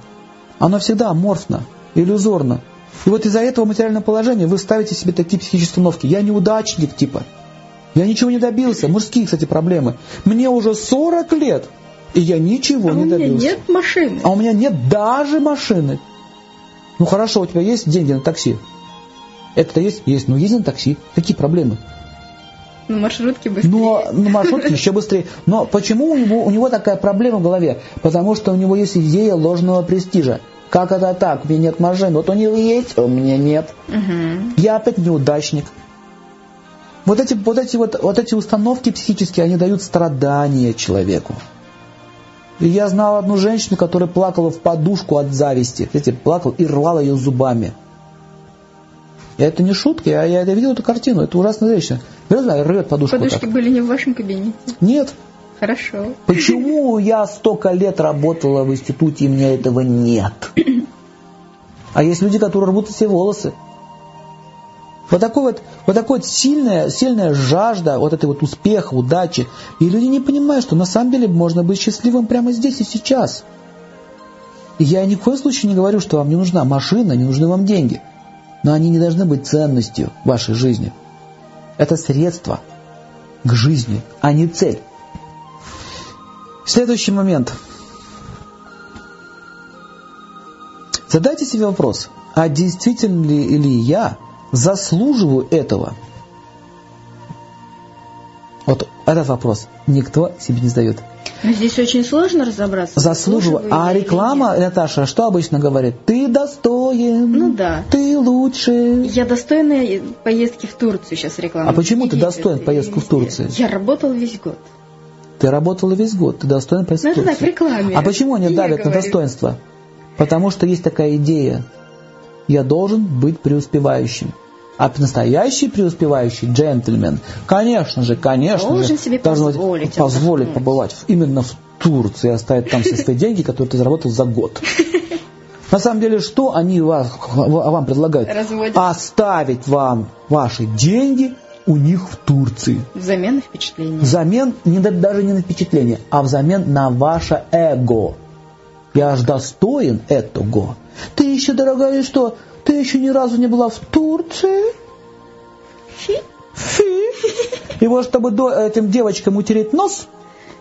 S2: оно всегда аморфно, иллюзорно. И вот из-за этого материального положения вы ставите себе такие психические установки. Я неудачник типа. Я ничего не добился. Мужские, кстати, проблемы. Мне уже 40 лет, и я ничего а не добился.
S1: А у меня нет машины.
S2: А у меня нет даже машины. Ну хорошо, у тебя есть деньги на такси? Это-то есть? Есть. Ну есть на такси. Какие проблемы?
S1: На маршрутке быстрее.
S2: Но на маршрутке еще быстрее. Но почему у него, у него такая проблема в голове? Потому что у него есть идея ложного престижа. Как это так? У меня нет машины. Вот у него есть, а у меня нет. Угу. Я опять неудачник. Вот эти, вот, эти вот, вот эти установки психические, они дают страдания человеку. И я знал одну женщину, которая плакала в подушку от зависти. Знаете, плакала и рвала ее зубами. И это не шутки, а я, я видел эту картину, это ужасная женщина. Берет, рвет подушку.
S1: Подушки
S2: так.
S1: были не в вашем кабинете?
S2: Нет.
S1: Хорошо.
S2: Почему я столько лет работала в институте, и у меня этого нет? А есть люди, которые рвут себе волосы. Вот такой вот, вот такой вот сильная, сильная жажда вот этой вот успеха, удачи. И люди не понимают, что на самом деле можно быть счастливым прямо здесь и сейчас. И я ни в коем случае не говорю, что вам не нужна машина, не нужны вам деньги. Но они не должны быть ценностью вашей жизни. Это средство к жизни, а не цель. Следующий момент. Задайте себе вопрос, а действительно ли, ли я заслуживаю этого? Вот этот вопрос никто себе не задает.
S1: Но здесь очень сложно разобраться.
S2: Заслуживаю. А реклама, Наташа, что обычно говорит? Ты достоин.
S1: Ну да.
S2: Ты лучше.
S1: Я достойна поездки в Турцию сейчас реклама.
S2: А почему ты достоин поездку в Турцию?
S1: Я работал весь год.
S2: Ты работала весь год, ты достоин поездки
S1: ну,
S2: в Турцию.
S1: Так, в рекламе.
S2: А почему они давят на достоинство? Потому что есть такая идея. Я должен быть преуспевающим. А настоящий преуспевающий джентльмен, конечно же, конечно
S1: должен
S2: же,
S1: себе позволить,
S2: позволить побывать именно в Турции, оставить там все свои деньги, которые ты заработал за год. (laughs) На самом деле, что они вас, вам предлагают?
S1: Разводят.
S2: Оставить вам ваши деньги у них в Турции.
S1: Взамен на впечатление.
S2: Взамен не, даже не на впечатление, а взамен на ваше эго. Я аж достоин этого. Ты еще, дорогая, что, ты еще ни разу не была в Турции?
S1: Фи.
S2: Фи. И вот, чтобы до, этим девочкам утереть нос,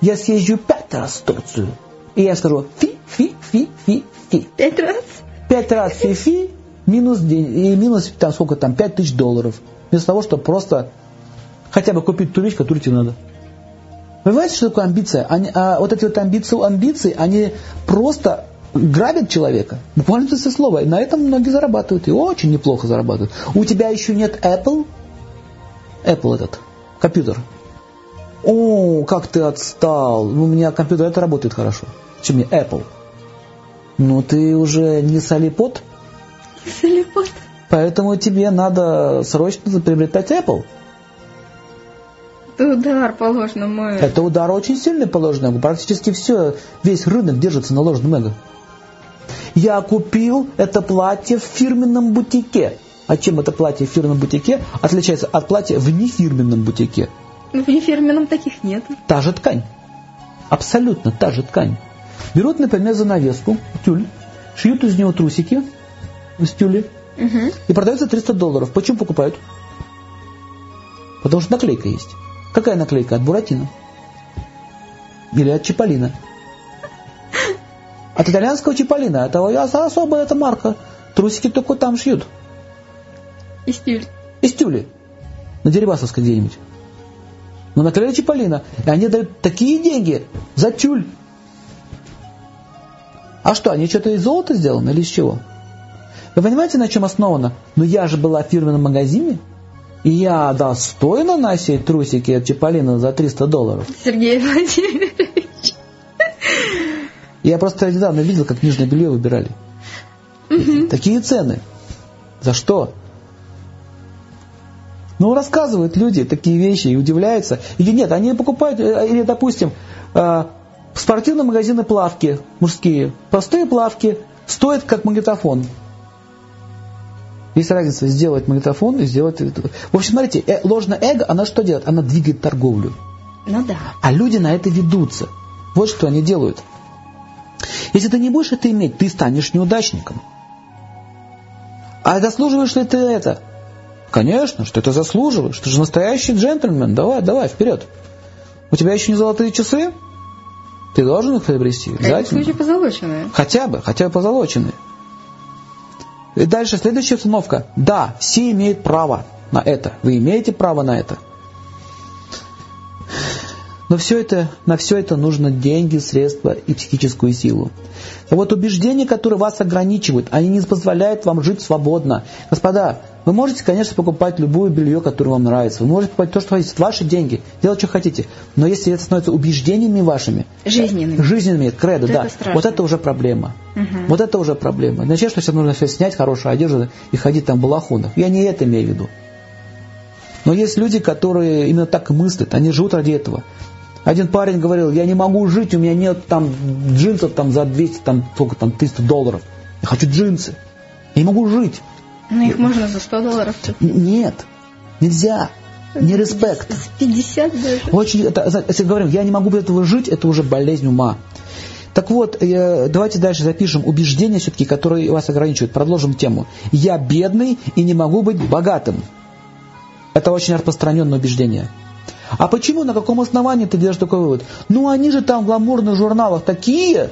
S2: я съезжу пять раз в Турцию. И я скажу фи, фи, фи, фи, фи.
S1: Пять раз?
S2: Пять раз фи, фи, минус, и минус там сколько там, пять тысяч долларов. Вместо того, чтобы просто хотя бы купить ту вещь, которую тебе надо. Вы понимаете, что такое амбиция? Они, а, вот эти вот амбиции, амбиции, они просто грабят человека. Буквально это слово. И на этом многие зарабатывают. И очень неплохо зарабатывают. У тебя еще нет Apple? Apple этот, компьютер. О, как ты отстал. У меня компьютер, это работает хорошо. Чем мне Apple? Ну, ты уже не солипот?
S1: Солипот.
S2: Поэтому тебе надо срочно приобретать Apple.
S1: Это удар положен на
S2: Это удар очень сильный положен Практически все, весь рынок держится на ложном эго. Я купил это платье в фирменном бутике. А чем это платье в фирменном бутике отличается от платья в нефирменном бутике?
S1: Ну, в нефирменном таких нет.
S2: Та же ткань. Абсолютно та же ткань. Берут, например, занавеску, тюль, шьют из него трусики из тюли угу. и продается 300 долларов. Почему покупают? Потому что наклейка есть. Какая наклейка? От Буратино. Или от Чиполлино. От итальянского Чиполлино. Это особая эта марка. Трусики только там шьют.
S1: Из тюли.
S2: Из тюли. На Дерибасовской где-нибудь. Но наклеили Чиполлино. И они дают такие деньги за тюль. А что, они что-то из золота сделаны или из чего? Вы понимаете, на чем основано? Но я же была в фирменном магазине. И я достойна носить трусики от Чиполлино за 300 долларов?
S1: Сергей Владимирович.
S2: Я просто недавно видел, как нижнее белье выбирали. Угу. Такие цены. За что? Ну, рассказывают люди такие вещи и удивляются. Или нет, они покупают, э, или, допустим, э, спортивные магазины плавки мужские, простые плавки, стоят как магнитофон. Есть разница сделать магнитофон и сделать... В общем, смотрите, э, ложное эго, она что делает? Она двигает торговлю.
S1: Ну да.
S2: А люди на это ведутся. Вот что они делают. Если ты не будешь это иметь, ты станешь неудачником. А заслуживаешь ли ты это? Конечно, что это заслуживаешь. Ты же настоящий джентльмен. Давай, давай, вперед. У тебя еще не золотые часы? Ты должен их приобрести.
S1: Обязательно. В позолоченные.
S2: Хотя бы, хотя бы позолоченные. И дальше следующая установка. Да, все имеют право на это. Вы имеете право на это. Но все это, на все это нужно деньги, средства и психическую силу. И вот убеждения, которые вас ограничивают, они не позволяют вам жить свободно. Господа, вы можете, конечно, покупать любое белье, которое вам нравится. Вы можете покупать то, что хотите. Ваши деньги. Делать, что хотите. Но если это становится убеждениями вашими.
S1: Жизненными.
S2: Жизненными, кредо, да. Это вот это уже проблема. Угу. Вот это уже проблема. Значит, что сейчас нужно все снять хорошую одежду и ходить там в балахонах. Я не это имею в виду. Но есть люди, которые именно так и мыслят. Они живут ради этого. Один парень говорил, я не могу жить, у меня нет там джинсов там за 200, там, сколько там, 300 долларов. Я хочу джинсы. Я не могу жить.
S1: Но их можно за 100 долларов купить.
S2: Нет, нельзя. Не респект.
S1: 50 даже.
S2: Очень, это, если говорим, я не могу без этого жить, это уже болезнь ума. Так вот, давайте дальше запишем убеждения все-таки, которые вас ограничивают. Продолжим тему. Я бедный и не могу быть богатым. Это очень распространенное убеждение. А почему, на каком основании ты делаешь такой вывод? Ну, они же там в гламурных журналах такие,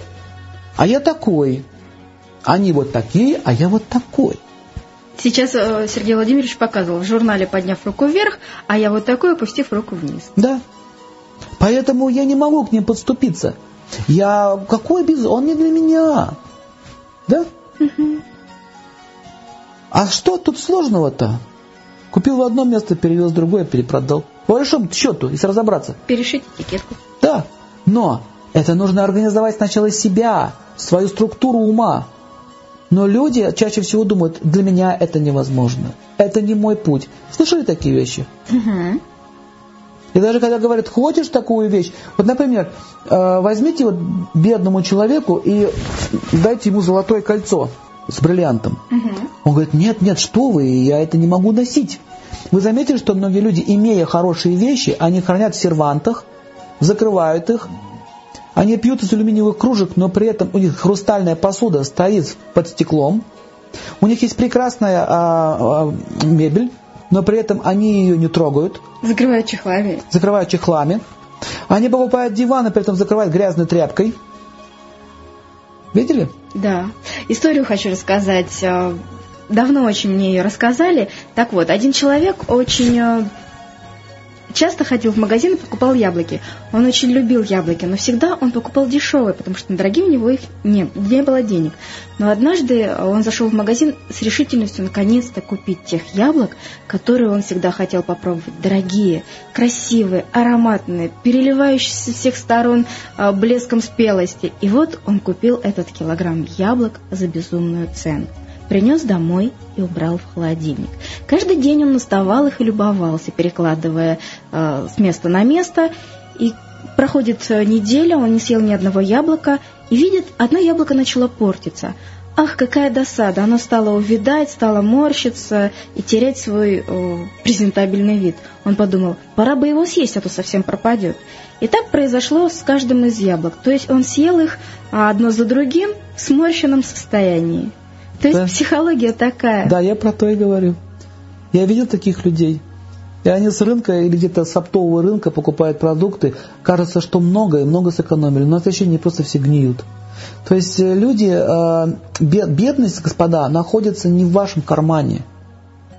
S2: а я такой. Они вот такие, а я вот такой.
S1: Сейчас э, Сергей Владимирович показывал в журнале, подняв руку вверх, а я вот такой, опустив руку вниз.
S2: Да. Поэтому я не могу к ним подступиться. Я какой без... Он не для меня. Да? Угу. А что тут сложного-то? Купил в одно место, перевез в другое, перепродал. По большому счету, если разобраться.
S1: Перешить этикетку.
S2: Да, но это нужно организовать сначала себя, свою структуру ума. Но люди чаще всего думают, для меня это невозможно. Это не мой путь. Слышали такие вещи? Угу. И даже когда говорят, хочешь такую вещь, вот, например, э, возьмите вот бедному человеку и дайте ему золотое кольцо с бриллиантом. Угу. Он говорит, нет, нет, что вы, я это не могу носить. Вы заметили, что многие люди, имея хорошие вещи, они хранят в сервантах, закрывают их, они пьют из алюминиевых кружек, но при этом у них хрустальная посуда стоит под стеклом. У них есть прекрасная а, а, мебель, но при этом они ее не трогают.
S1: Закрывают чехлами.
S2: Закрывают чехлами. Они покупают диваны, при этом закрывают грязной тряпкой. Видели?
S1: Да. Историю хочу рассказать. Э, давно очень мне ее рассказали. Так вот, один человек очень э, часто ходил в магазин и покупал яблоки. Он очень любил яблоки, но всегда он покупал дешевые, потому что на дорогие у него их не, не было денег. Но однажды он зашел в магазин с решительностью наконец-то купить тех яблок, которые он всегда хотел попробовать. Дорогие, красивые, ароматные, переливающиеся с всех сторон а, блеском спелости. И вот он купил этот килограмм яблок за безумную цену принес домой и убрал в холодильник. Каждый день он наставал их и любовался, перекладывая э, с места на место. И проходит э, неделя, он не съел ни одного яблока, и видит, одно яблоко начало портиться. Ах, какая досада! Оно стало увидать, стало морщиться и терять свой э, презентабельный вид. Он подумал, пора бы его съесть, а то совсем пропадет. И так произошло с каждым из яблок. То есть он съел их а одно за другим в сморщенном состоянии. То есть да. психология такая.
S2: Да, я про то и говорю. Я видел таких людей. И они с рынка или где-то с оптового рынка покупают продукты. Кажется, что много и много сэкономили. Но это еще не просто все гниют. То есть э, люди, э, бедность, господа, находится не в вашем кармане,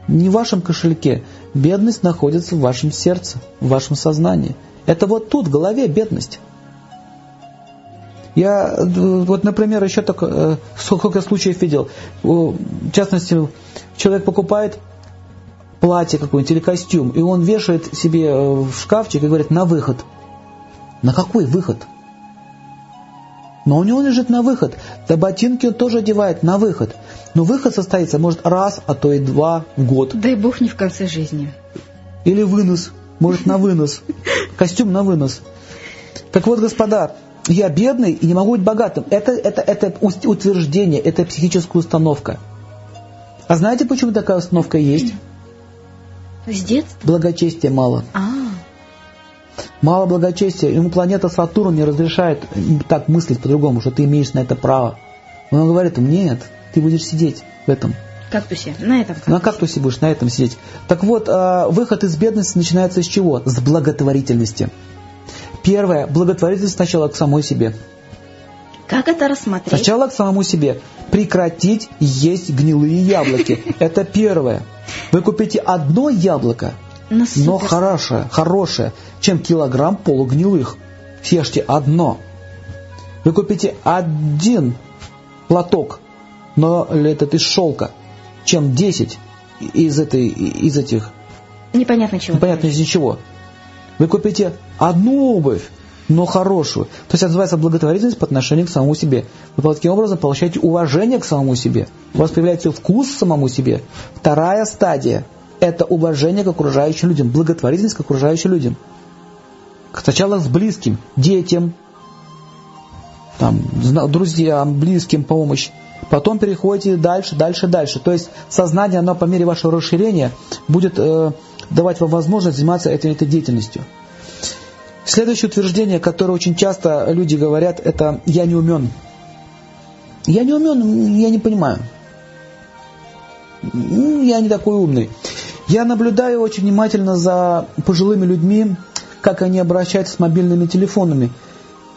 S2: не в вашем кошельке. Бедность находится в вашем сердце, в вашем сознании. Это вот тут, в голове бедность. Я, вот, например, еще так, э, сколько случаев видел. В частности, человек покупает платье какое-нибудь или костюм, и он вешает себе э, в шкафчик и говорит, на выход. На какой выход? Но у него лежит на выход. Да ботинки он тоже одевает на выход. Но выход состоится, может, раз, а то и два в год.
S1: Дай бог не в конце жизни.
S2: Или вынос. Может, на вынос. (laughs) Костюм на вынос. Так вот, господа, я бедный и не могу быть богатым. Это, это, это утверждение, это психическая установка. А знаете, почему такая установка есть?
S1: С детства?
S2: Благочестия мало.
S1: А.
S2: Мало благочестия. Ему планета Сатурн не разрешает так мыслить по-другому, что ты имеешь на это право. Он говорит, нет, ты будешь сидеть в этом.
S1: Кактусе, на этом
S2: кактусе. На кактусе будешь на этом сидеть. Так вот, а, выход из бедности начинается с чего? С благотворительности. Первое, благотворительность сначала к самой себе.
S1: Как это рассмотреть?
S2: Сначала к самому себе. Прекратить есть гнилые яблоки. (laughs) Это первое. Вы купите одно яблоко, но, но хорошее, хорошее, чем килограмм полугнилых. Съешьте одно. Вы купите один платок, но этот из шелка, чем 10 из, этой, из этих...
S1: Непонятно чего.
S2: Непонятно из ничего. Вы купите одну обувь, но хорошую. То есть это называется благотворительность по отношению к самому себе. Вы таким образом получаете уважение к самому себе. У вас появляется вкус к самому себе. Вторая стадия – это уважение к окружающим людям, благотворительность к окружающим людям. Сначала с близким, детям, там, друзьям, близким помощь. Потом переходите дальше, дальше, дальше. То есть сознание, оно по мере вашего расширения будет э, давать вам возможность заниматься этой, этой деятельностью. Следующее утверждение, которое очень часто люди говорят, это «я не умен». Я не умен, я не понимаю. Я не такой умный. Я наблюдаю очень внимательно за пожилыми людьми, как они обращаются с мобильными телефонами.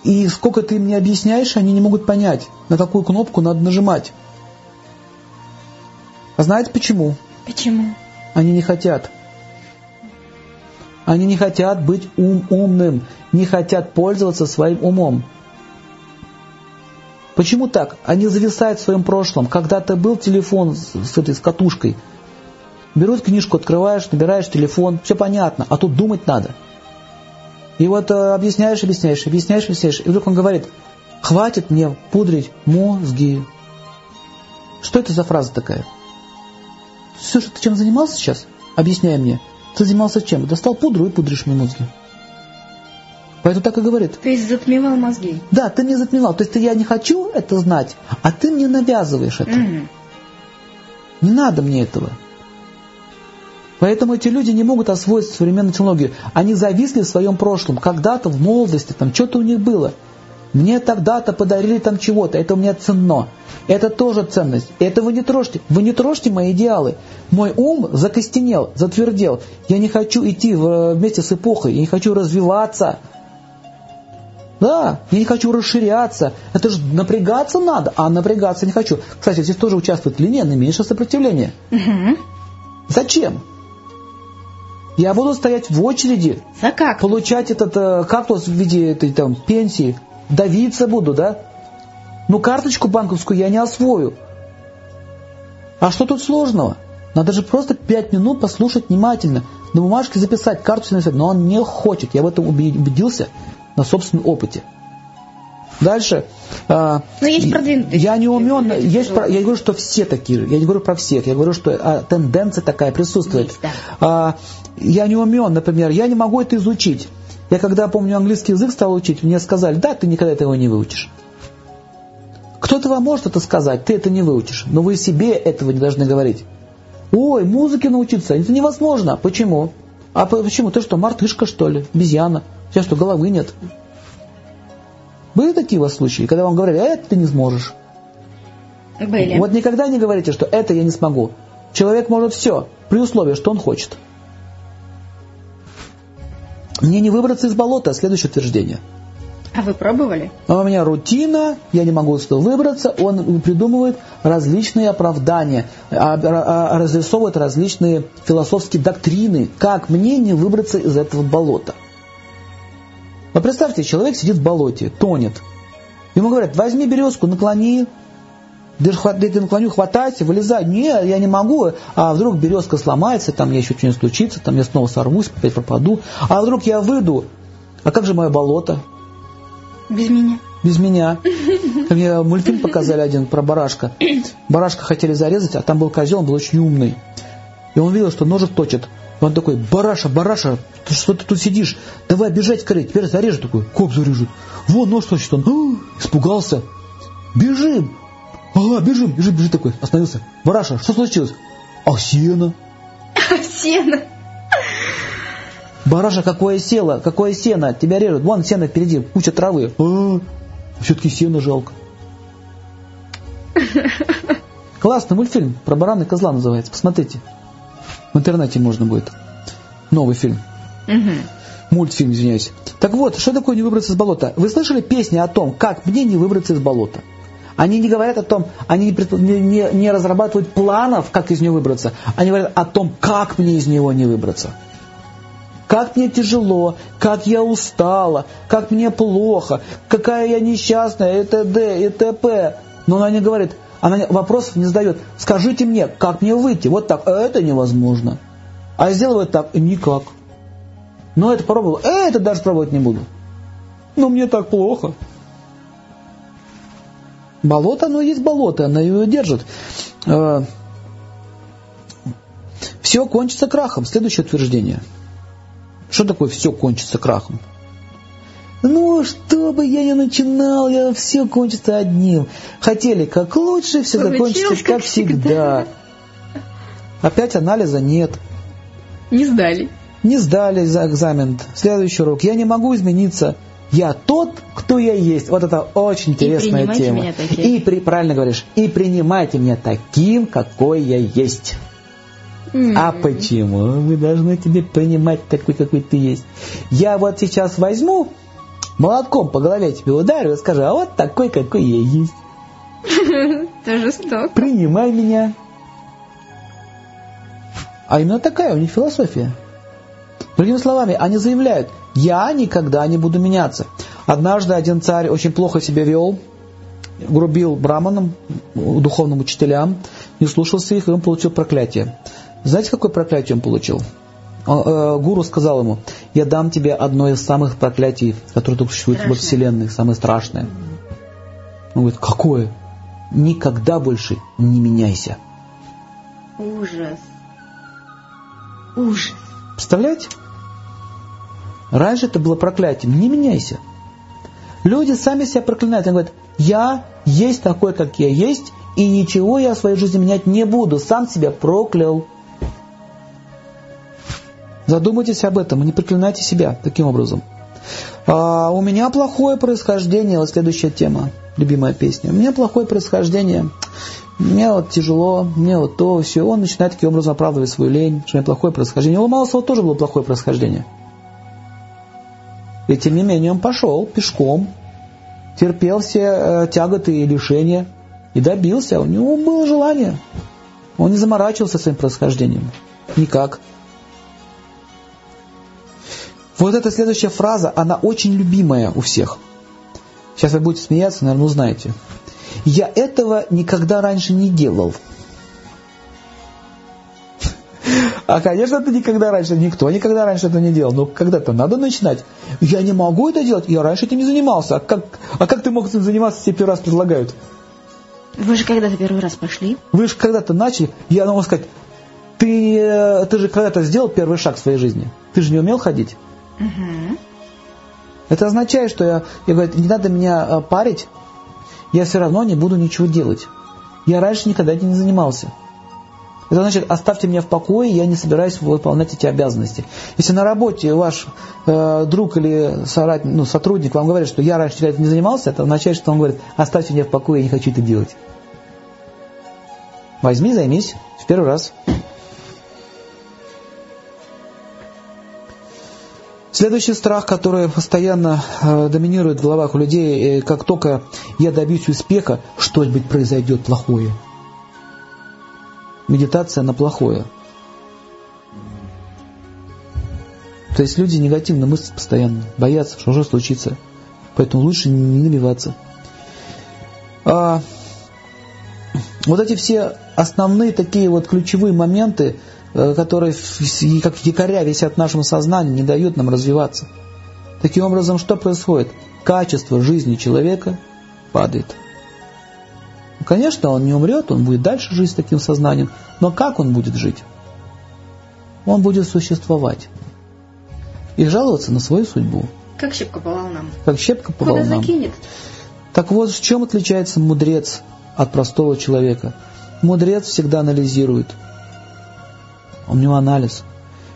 S2: И сколько ты им не объясняешь, они не могут понять, на какую кнопку надо нажимать. А знаете почему?
S1: Почему?
S2: Они не хотят. Они не хотят быть ум умным, не хотят пользоваться своим умом. Почему так? Они зависают в своем прошлом. Когда-то был телефон с, с этой с катушкой. Берут книжку, открываешь, набираешь телефон, все понятно, а тут думать надо. И вот э, объясняешь, объясняешь, объясняешь, объясняешь, и вдруг он говорит, хватит мне пудрить мозги. Что это за фраза такая? Все, что ты чем занимался сейчас? Объясняй мне. Ты занимался чем? Достал пудру и пудришь мне мозги. Поэтому так и говорит.
S1: Есть затмевал мозги?
S2: Да, ты мне затмевал. То есть ты, я не хочу это знать, а ты мне навязываешь это. Угу. Не надо мне этого. Поэтому эти люди не могут освоить современную технологию. Они зависли в своем прошлом. Когда-то в молодости там что-то у них было. Мне тогда-то подарили там чего-то, это у меня ценно. Это тоже ценность. Это вы не трожьте. Вы не трожьте мои идеалы. Мой ум закостенел, затвердел. Я не хочу идти вместе с эпохой, я не хочу развиваться. Да, я не хочу расширяться. Это же напрягаться надо, а напрягаться не хочу. Кстати, здесь тоже участвует линия наименьшее сопротивление. Угу. Зачем? Я буду стоять в очереди,
S1: За как?
S2: получать этот э, кактус в виде этой там пенсии, давиться буду, да? Ну, карточку банковскую я не освою. А что тут сложного? Надо же просто пять минут послушать внимательно, на бумажке записать, карту написать. Но он не хочет. Я в этом убедился на собственном опыте. Дальше.
S1: А, Но есть продвинутые.
S2: Я не умен. Есть, про, я говорю, что все такие же. Я не говорю про всех. Я говорю, что а, тенденция такая присутствует. Есть, да. а, я не умен, например. Я не могу это изучить. Я когда, помню, английский язык стал учить, мне сказали, да, ты никогда этого не выучишь. Кто-то вам может это сказать, ты это не выучишь, но вы себе этого не должны говорить. Ой, музыке научиться, это невозможно. Почему? А почему? Ты что, мартышка, что ли? Обезьяна? У тебя что, головы нет? Были такие у вас случаи, когда вам говорили, а это ты не сможешь?
S1: Были.
S2: Вот никогда не говорите, что это я не смогу. Человек может все, при условии, что он хочет. Мне не выбраться из болота, следующее утверждение.
S1: А вы пробовали?
S2: А у меня рутина, я не могу с выбраться, он придумывает различные оправдания, а, а, разрисовывает различные философские доктрины, как мне не выбраться из этого болота. Но представьте, человек сидит в болоте, тонет. Ему говорят, возьми березку, наклони, ты наклоню, хватайся, вылезай. Не, я не могу. А вдруг березка сломается, там мне еще что-нибудь случится, там я снова сорвусь, опять пропаду. А вдруг я выйду, а как же мое болото?
S1: Без меня.
S2: без меня. Мне мультфильм показали один про барашка. Барашка хотели зарезать, а там был козел, он был очень умный. И он видел, что ножик точит. И он такой, бараша, бараша, ты что ты тут сидишь? Давай бежать скорее, теперь зарежет такой. Коп зарежет. Вон нож точит. Он «А, (gasps) испугался. Бежим. Ага, бежим, бежим, бежим такой. Остановился. Бараша, что случилось? А сено.
S1: А (laughs) сено.
S2: Бараша, какое село, какое сено, тебя режут. Вон сено впереди, куча травы. А, все-таки сено жалко. (laughs) Классный мультфильм про барана и козла называется. Посмотрите. В интернете можно будет. Новый фильм. Угу. Мультфильм, извиняюсь. Так вот, что такое не выбраться из болота? Вы слышали песни о том, как мне не выбраться из болота? Они не говорят о том, они не, не, не разрабатывают планов, как из него выбраться. Они говорят о том, как мне из него не выбраться как мне тяжело, как я устала, как мне плохо, какая я несчастная, и т.д., и т.п. Но она не говорит, она вопросов не задает. Скажите мне, как мне выйти? Вот так. Это невозможно. А сделаю так. Никак. Но это попробовал. Это даже пробовать не буду. Но мне так плохо. Болото, оно есть болото, оно ее держит. Э, Все кончится крахом. Следующее утверждение – что такое все кончится крахом? Ну, что бы я ни начинал, я все кончится одним. Хотели как лучше, все закончится как, как всегда. всегда. Опять анализа нет.
S1: Не сдали.
S2: Не сдали за экзамен. Следующий урок. Я не могу измениться. Я тот, кто я есть. Вот это очень интересная и тема. Меня таким. И при, правильно говоришь. И принимайте меня таким, какой я есть. А почему мы должны тебе принимать такой, какой ты есть? Я вот сейчас возьму, молотком по голове тебе ударю и скажу, а вот такой, какой я есть. (laughs)
S1: Ты жесток.
S2: Принимай меня. А именно такая у них философия. Другими словами, они заявляют, я никогда не буду меняться. Однажды один царь очень плохо себя вел, грубил браманам, духовным учителям, не слушался их, и он получил проклятие. Знаете, какое проклятие он получил? Э, гуру сказал ему, я дам тебе одно из самых проклятий, которые только существуют во Вселенной, самое страшное. Он говорит, какое? Никогда больше не меняйся.
S1: Ужас. Ужас.
S2: Представляете? Раньше это было проклятием. Не меняйся. Люди сами себя проклинают. Они говорят, я есть такой, как я есть, и ничего я в своей жизни менять не буду. Сам себя проклял. Задумайтесь об этом и не проклинайте себя таким образом. А, у меня плохое происхождение, вот следующая тема, любимая песня. У меня плохое происхождение, мне вот тяжело, мне вот то, все. Он начинает таким образом оправдывать свою лень, что у меня плохое происхождение. У Ломоносова тоже было плохое происхождение. И тем не менее он пошел пешком, терпел все э, тяготы и лишения и добился. У него было желание. Он не заморачивался своим происхождением. Никак. Вот эта следующая фраза, она очень любимая у всех. Сейчас вы будете смеяться, наверное, узнаете. Я этого никогда раньше не делал. А, конечно, это никогда раньше, никто никогда раньше это не делал. Но когда-то надо начинать. Я не могу это делать, я раньше этим не занимался. А как, а как ты мог этим заниматься, тебе первый раз предлагают?
S1: Вы же когда-то первый раз пошли.
S2: Вы же когда-то начали, я могу сказать, ты, э, ты же когда-то сделал первый шаг в своей жизни. Ты же не умел ходить. Угу. Это означает, что я, я говорю, не надо меня э, парить, я все равно не буду ничего делать. Я раньше никогда этим не занимался. Это значит, оставьте меня в покое, я не собираюсь выполнять эти обязанности. Если на работе ваш э, друг или соратник, ну, сотрудник вам говорит, что я раньше этим не занимался, это означает, что он говорит, оставьте меня в покое, я не хочу это делать. Возьми, займись в первый раз. Следующий страх, который постоянно э, доминирует в головах у людей, э, как только я добьюсь успеха, что-нибудь произойдет плохое. Медитация на плохое. То есть люди негативно мыслят постоянно, боятся, что уже случится. Поэтому лучше не набиваться. А, вот эти все основные такие вот ключевые моменты, Э, которые как якоря висят в нашем сознании, не дают нам развиваться. Таким образом, что происходит? качество жизни человека падает. Конечно, он не умрет, он будет дальше жить с таким сознанием, но как он будет жить? Он будет существовать и жаловаться на свою судьбу.
S1: Как щепка по волнам.
S2: Как щепка по Куда волнам.
S1: закинет?
S2: Так вот, в чем отличается мудрец от простого человека? Мудрец всегда анализирует. У него анализ.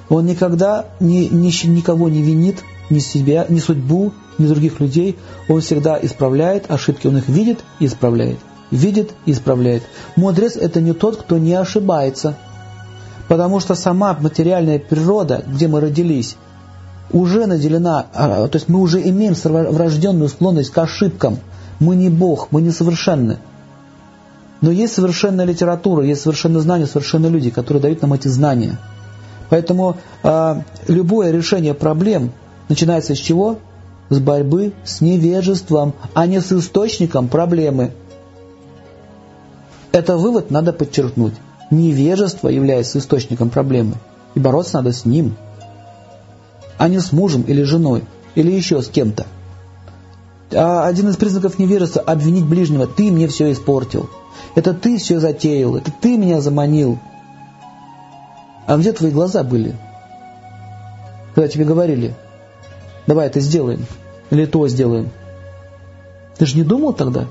S2: Он никогда ни, ни, никого не винит, ни себя, ни судьбу, ни других людей. Он всегда исправляет ошибки. Он их видит и исправляет. Видит и исправляет. Мудрец – это не тот, кто не ошибается. Потому что сама материальная природа, где мы родились, уже наделена, а, то есть мы уже имеем врожденную склонность к ошибкам. Мы не Бог, мы не совершенны. Но есть совершенная литература, есть совершенные знания, совершенные люди, которые дают нам эти знания. Поэтому э, любое решение проблем начинается с чего? С борьбы с невежеством, а не с источником проблемы. Это вывод надо подчеркнуть. Невежество является источником проблемы. И бороться надо с ним, а не с мужем или женой, или еще с кем-то. А один из признаков невежества – обвинить ближнего. Ты мне все испортил. Это ты все затеял. Это ты меня заманил. А где твои глаза были? Когда тебе говорили, давай это сделаем. Или то сделаем. Ты же не думал тогда?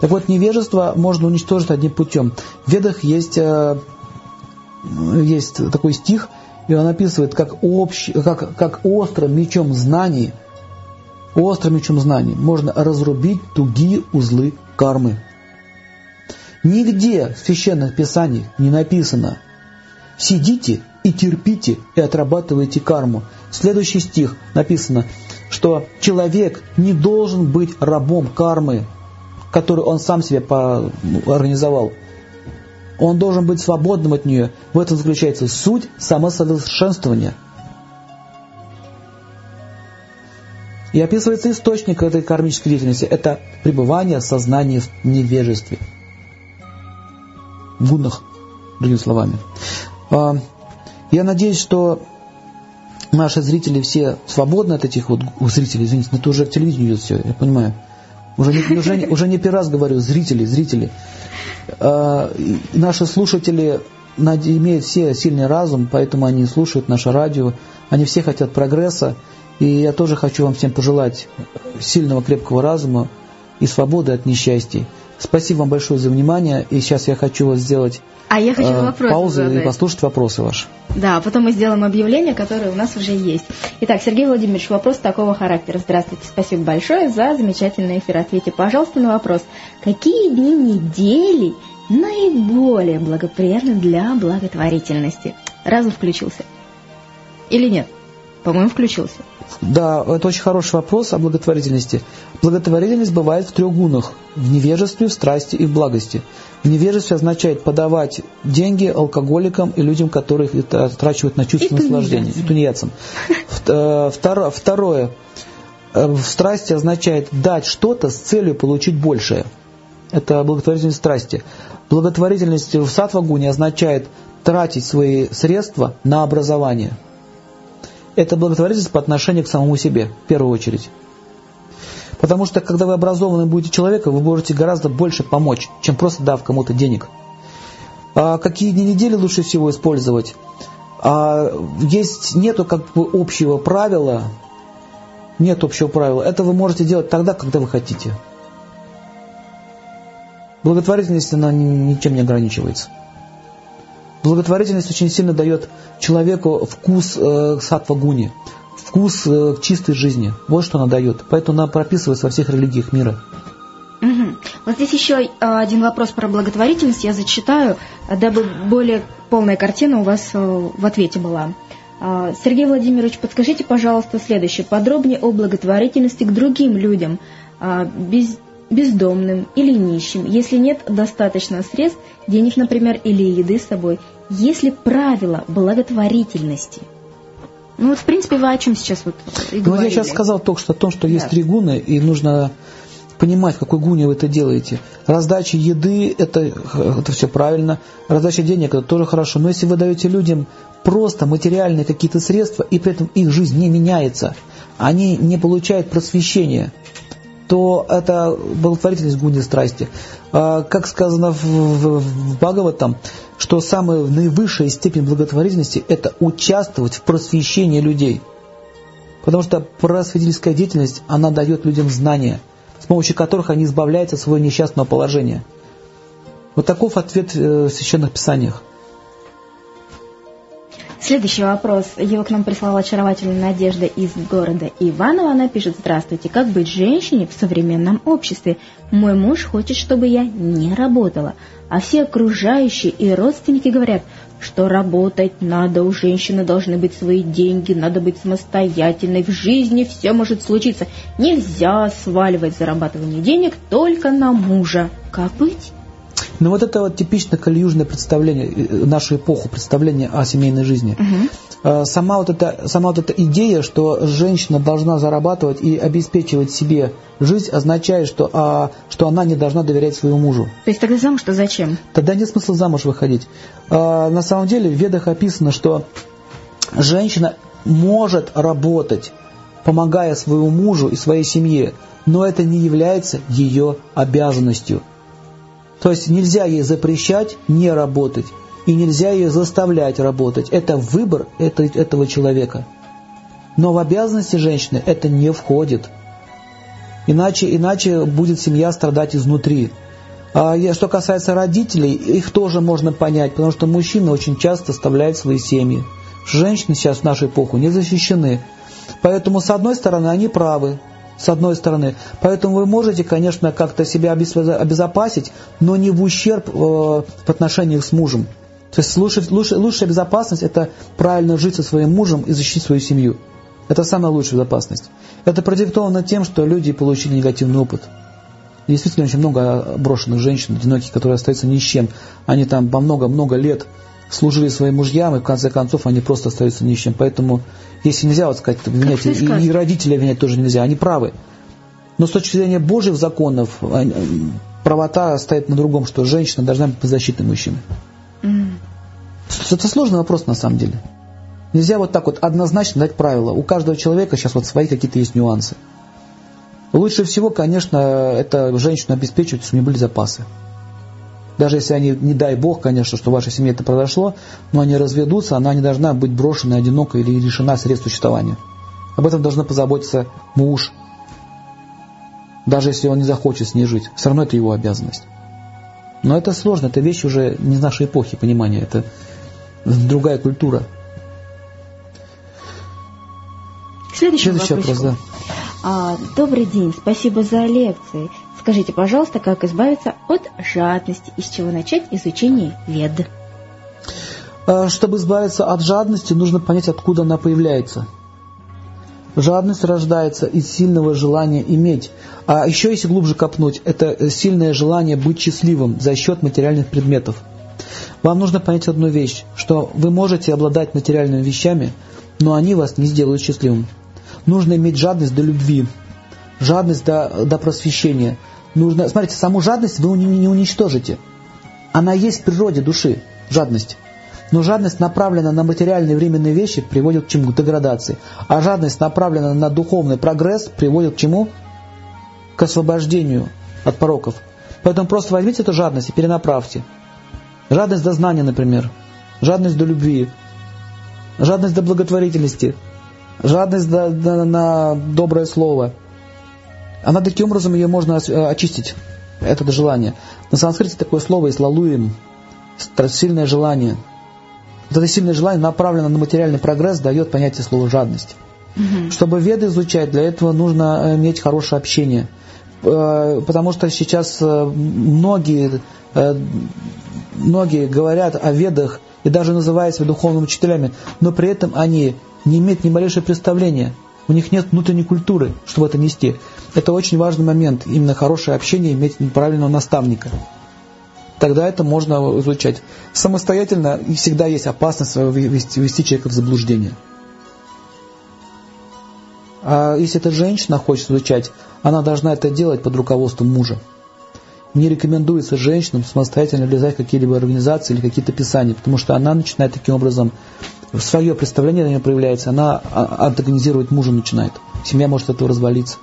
S2: Так вот, невежество можно уничтожить одним путем. В Ведах есть, э, есть такой стих, и он описывает, как, общ, как, как острым мечом знаний – острым мечом знаний можно разрубить тугие узлы кармы. Нигде в священных писаниях не написано «сидите и терпите и отрабатывайте карму». Следующий стих написано, что человек не должен быть рабом кармы, которую он сам себе ну, организовал. Он должен быть свободным от нее. В этом заключается суть самосовершенствования – И описывается источник этой кармической деятельности. Это пребывание сознания в невежестве. В гуннах, другими словами. А, я надеюсь, что наши зрители все свободны от этих вот зрителей. Извините, это уже к телевидению идет все, я понимаю. Уже не, уже, уже не первый раз говорю, зрители, зрители. А, наши слушатели имеют все сильный разум, поэтому они слушают наше радио. Они все хотят прогресса. И я тоже хочу вам всем пожелать сильного, крепкого разума и свободы от несчастий. Спасибо вам большое за внимание. И сейчас я хочу вас сделать
S1: а я хочу э,
S2: паузу задать. и послушать вопросы ваши.
S1: Да, а потом мы сделаем объявление, которое у нас уже есть. Итак, Сергей Владимирович, вопрос такого характера. Здравствуйте, спасибо большое за замечательный эфир. Ответьте, пожалуйста, на вопрос. Какие дни недели наиболее благоприятны для благотворительности? Разум включился? Или нет? По-моему, включился.
S2: Да, это очень хороший вопрос о благотворительности. Благотворительность бывает в трех гунах. В невежестве, в страсти и в благости. В невежестве означает подавать деньги алкоголикам и людям, которых трачивают на чувственное наслаждение. И тунеядцам. Э, второе. Э, в страсти означает дать что-то с целью получить большее. Это благотворительность страсти. Благотворительность в сатвагуне означает тратить свои средства на образование – это благотворительность по отношению к самому себе, в первую очередь. Потому что, когда вы образованным будете человеком, вы можете гораздо больше помочь, чем просто дав кому-то денег. А какие дни недели лучше всего использовать? А есть нету как бы общего правила, нет общего правила. Это вы можете делать тогда, когда вы хотите. Благотворительность, она ничем не ограничивается. Благотворительность очень сильно дает человеку вкус э, сатвагуни, вкус э, чистой жизни. Вот что она дает. Поэтому она прописывается во всех религиях мира.
S1: Угу. Вот здесь еще э, один вопрос про благотворительность. Я зачитаю, дабы более полная картина у вас э, в ответе была. Э, Сергей Владимирович, подскажите, пожалуйста, следующее. Подробнее о благотворительности к другим людям, без бездомным или нищим, если нет достаточно средств, денег, например, или еды с собой, есть ли правила благотворительности? Ну вот, в принципе, вы о чем сейчас вот и
S2: Ну, я сейчас сказал только что о том, что да. есть три гуны, и нужно понимать, в какой гуне вы это делаете. Раздача еды это, это все правильно, раздача денег это тоже хорошо. Но если вы даете людям просто материальные какие-то средства, и при этом их жизнь не меняется, они не получают просвещения, то это благотворительность гуни страсти. А, как сказано в, в, в Бхагаватам, что самая наивысшая степень благотворительности – это участвовать в просвещении людей. Потому что просветительская деятельность, она дает людям знания, с помощью которых они избавляются от своего несчастного положения. Вот таков ответ э, в Священных Писаниях.
S1: Следующий вопрос. Его к нам прислала очаровательная Надежда из города Иваново. Она пишет, здравствуйте, как быть женщине в современном обществе? Мой муж хочет, чтобы я не работала, а все окружающие и родственники говорят, что работать надо, у женщины должны быть свои деньги, надо быть самостоятельной, в жизни все может случиться. Нельзя сваливать зарабатывание денег только на мужа. Как быть?
S2: Ну вот это вот типично кальюжное представление, э, нашу эпоху представление о семейной жизни. Угу. Сама, вот эта, сама вот эта идея, что женщина должна зарабатывать и обеспечивать себе жизнь, означает, что, а, что она не должна доверять своему мужу.
S1: То есть тогда замуж-то зачем?
S2: Тогда нет смысла замуж выходить. А, на самом деле в ведах описано, что женщина может работать, помогая своему мужу и своей семье, но это не является ее обязанностью. То есть нельзя ей запрещать не работать, и нельзя ее заставлять работать. Это выбор этого человека. Но в обязанности женщины это не входит. Иначе, иначе будет семья страдать изнутри. А что касается родителей, их тоже можно понять, потому что мужчины очень часто оставляют свои семьи. Женщины сейчас в нашу эпоху не защищены. Поэтому, с одной стороны, они правы, с одной стороны. Поэтому вы можете, конечно, как-то себя обезопасить, но не в ущерб э, в отношениях с мужем. То есть лучше, лучше, лучшая безопасность – это правильно жить со своим мужем и защитить свою семью. Это самая лучшая безопасность. Это продиктовано тем, что люди получили негативный опыт. Действительно, очень много брошенных женщин, одиноких, которые остаются ни с чем. Они там по много-много лет служили своим мужьям, и в конце концов они просто остаются ни с чем. Поэтому если нельзя вот сказать, обвинять, и, и родителей обвинять тоже нельзя, они правы. Но с точки зрения Божьих законов, правота стоит на другом, что женщина должна быть беззащитной мужчины. Mm. Это сложный вопрос на самом деле. Нельзя вот так вот однозначно дать правила. У каждого человека сейчас вот свои какие-то есть нюансы. Лучше всего, конечно, это женщину обеспечивать, чтобы у нее были запасы. Даже если они, не дай бог, конечно, что в вашей семье это произошло, но они разведутся, она не должна быть брошена, одинока или лишена средств существования. Об этом должна позаботиться муж. Даже если он не захочет с ней жить. Все равно это его обязанность. Но это сложно, это вещь уже не из нашей эпохи понимания, это другая культура.
S1: Следующий, Следующий вопрос. вопрос да. а, добрый день, спасибо за лекции. Скажите, пожалуйста, как избавиться от жадности, из чего начать изучение вед?
S2: А, чтобы избавиться от жадности, нужно понять, откуда она появляется. Жадность рождается из сильного желания иметь. А еще, если глубже копнуть, это сильное желание быть счастливым за счет материальных предметов. Вам нужно понять одну вещь, что вы можете обладать материальными вещами, но они вас не сделают счастливым. Нужно иметь жадность до любви, жадность до, до просвещения. Нужно, смотрите, саму жадность вы не уничтожите. Она есть в природе души, жадность. Но жадность, направленная на материальные временные вещи, приводит к чему? К деградации. А жадность, направленная на духовный прогресс, приводит к чему? К освобождению от пороков. Поэтому просто возьмите эту жадность и перенаправьте. Жадность до знания, например. Жадность до любви. Жадность до благотворительности. Жадность до, до, на доброе слово. Она таким образом ее можно э, очистить, это желание. На санскрите такое слово есть лалуим, сильное желание. Вот это сильное желание направлено на материальный прогресс, дает понятие слова жадность. Угу. Чтобы веды изучать, для этого нужно э, иметь хорошее общение. Э, потому что сейчас многие, многие говорят о ведах и даже называют себя духовными учителями, но при этом они не имеют ни малейшего представления – у них нет внутренней культуры, чтобы это нести. Это очень важный момент, именно хорошее общение, иметь правильного наставника. Тогда это можно изучать. Самостоятельно и всегда есть опасность ввести, ввести человека в заблуждение. А если эта женщина хочет изучать, она должна это делать под руководством мужа. Не рекомендуется женщинам самостоятельно влезать в какие-либо организации или какие-то писания, потому что она начинает таким образом, свое представление на нее проявляется, она а, антагонизировать мужа начинает. Семья может от этого развалиться.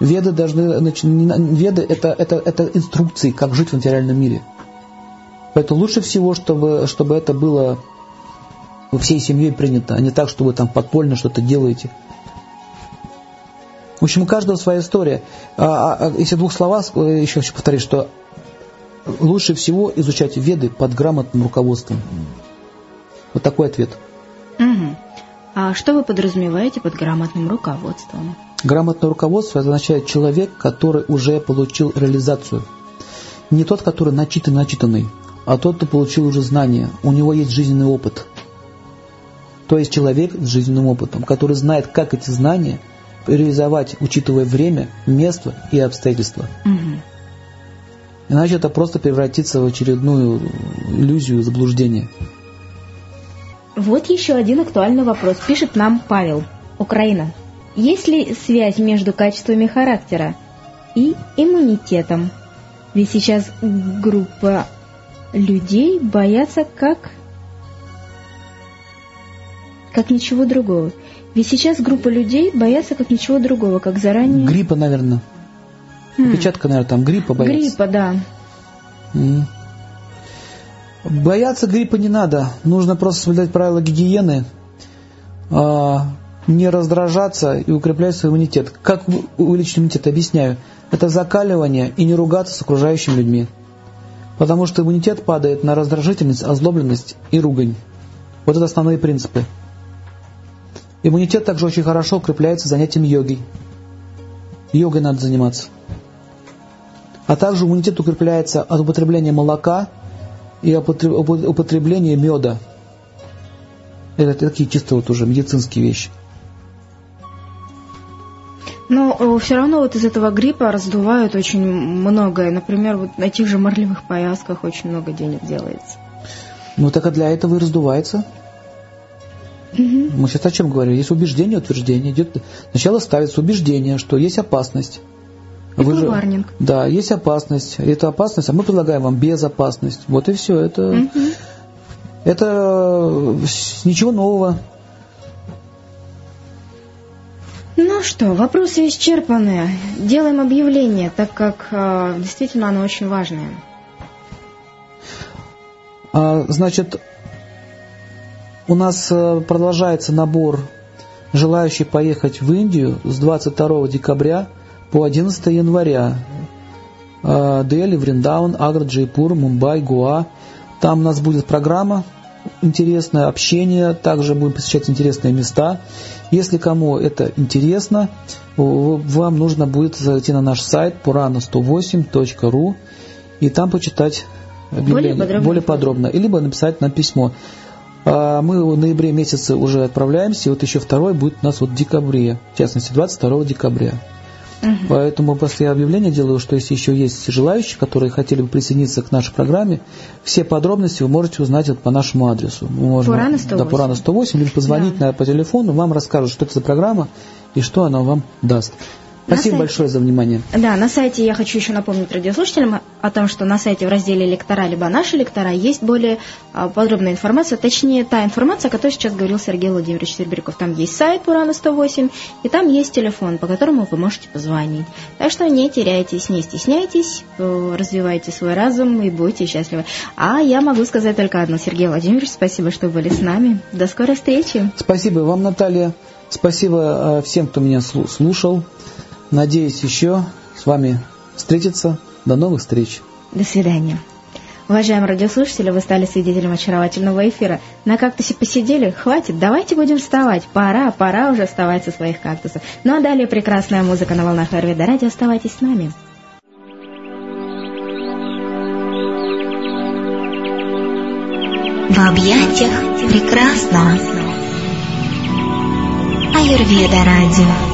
S2: Веды должны, веды это, это, это инструкции, как жить в материальном мире. Поэтому лучше всего, чтобы, чтобы это было всей семьей принято, а не так, что вы там подпольно что-то делаете. В общем, у каждого своя история. А, а, а если двух словах, э, еще хочу повторить, что лучше всего изучать веды под грамотным руководством. Вот такой ответ.
S1: Угу. А что вы подразумеваете под грамотным руководством?
S2: Грамотное руководство означает человек, который уже получил реализацию. Не тот, который начитан начитанный, а тот, кто получил уже знания. У него есть жизненный опыт. То есть человек с жизненным опытом, который знает, как эти знания реализовать, учитывая время, место и обстоятельства. Угу. Иначе это просто превратится в очередную иллюзию заблуждения.
S1: Вот еще один актуальный вопрос. Пишет нам Павел, Украина. Есть ли связь между качествами характера и иммунитетом? Ведь сейчас группа людей боятся как как ничего другого. Ведь сейчас группа людей боятся как ничего другого, как заранее...
S2: Гриппа, наверное. Хм. Печатка, наверное, там гриппа боятся.
S1: Гриппа, да.
S2: Mm. Бояться гриппа не надо. Нужно просто соблюдать правила гигиены, а, не раздражаться и укреплять свой иммунитет. Как увеличить иммунитет? Объясняю. Это закаливание и не ругаться с окружающими людьми. Потому что иммунитет падает на раздражительность, озлобленность и ругань. Вот это основные принципы. Иммунитет также очень хорошо укрепляется занятием йогой. Йогой надо заниматься. А также иммунитет укрепляется от употребления молока и употребления меда. Это такие чисто вот уже медицинские вещи.
S1: Но э, все равно вот из этого гриппа раздувают очень многое. Например, вот на тех же марлевых повязках очень много денег делается.
S2: Ну так а для этого и раздувается. Угу. Мы сейчас о чем говорим? Есть убеждение, утверждение. Идет, сначала ставится убеждение, что есть опасность.
S1: Вы же, варнинг.
S2: Да, есть опасность. Это опасность, а мы предлагаем вам безопасность. Вот и все. Это, угу. это ничего нового.
S1: Ну что, вопросы исчерпаны. Делаем объявление, так как э, действительно оно очень важное.
S2: А, значит, у нас э, продолжается набор желающих поехать в Индию с 22 декабря по 11 января. Э, Дели, Вриндаун, Агра, Джейпур, Мумбай, Гуа. Там у нас будет программа интересное общение, также будем посещать интересные места. Если кому это интересно, вам нужно будет зайти на наш сайт purana108.ru и там почитать объявление более подробно. более подробно, либо написать нам письмо. А, мы в ноябре месяце уже отправляемся, и вот еще второй будет у нас вот в декабре, в частности 22 декабря. Угу. Поэтому после объявления делаю, что если еще есть желающие, которые хотели бы присоединиться к нашей программе, все подробности вы можете узнать вот по нашему адресу.
S1: Можно, Пурана 108.
S2: Да, Пурана 108, либо позвонить да. на, по телефону, вам расскажут, что это за программа и что она вам даст. Спасибо сайте, большое за внимание.
S1: Да, на сайте я хочу еще напомнить радиослушателям о том, что на сайте в разделе «Лектора» либо «Наши лектора» есть более а, подробная информация, точнее та информация, о которой сейчас говорил Сергей Владимирович Сербряков. Там есть сайт «Урана 108» и там есть телефон, по которому вы можете позвонить. Так что не теряйтесь, не стесняйтесь, э, развивайте свой разум и будьте счастливы. А я могу сказать только одно. Сергей Владимирович, спасибо, что были с нами. До скорой встречи.
S2: Спасибо вам, Наталья. Спасибо э, всем, кто меня слушал. Надеюсь еще с вами встретиться. До новых встреч.
S1: До свидания. Уважаемые радиослушатели, вы стали свидетелем очаровательного эфира. На кактусе посидели? Хватит, давайте будем вставать. Пора, пора уже вставать со своих кактусов. Ну а далее прекрасная музыка на волнах Арвида Радио. Оставайтесь с нами.
S3: В объятиях прекрасного. Аюрведа Радио.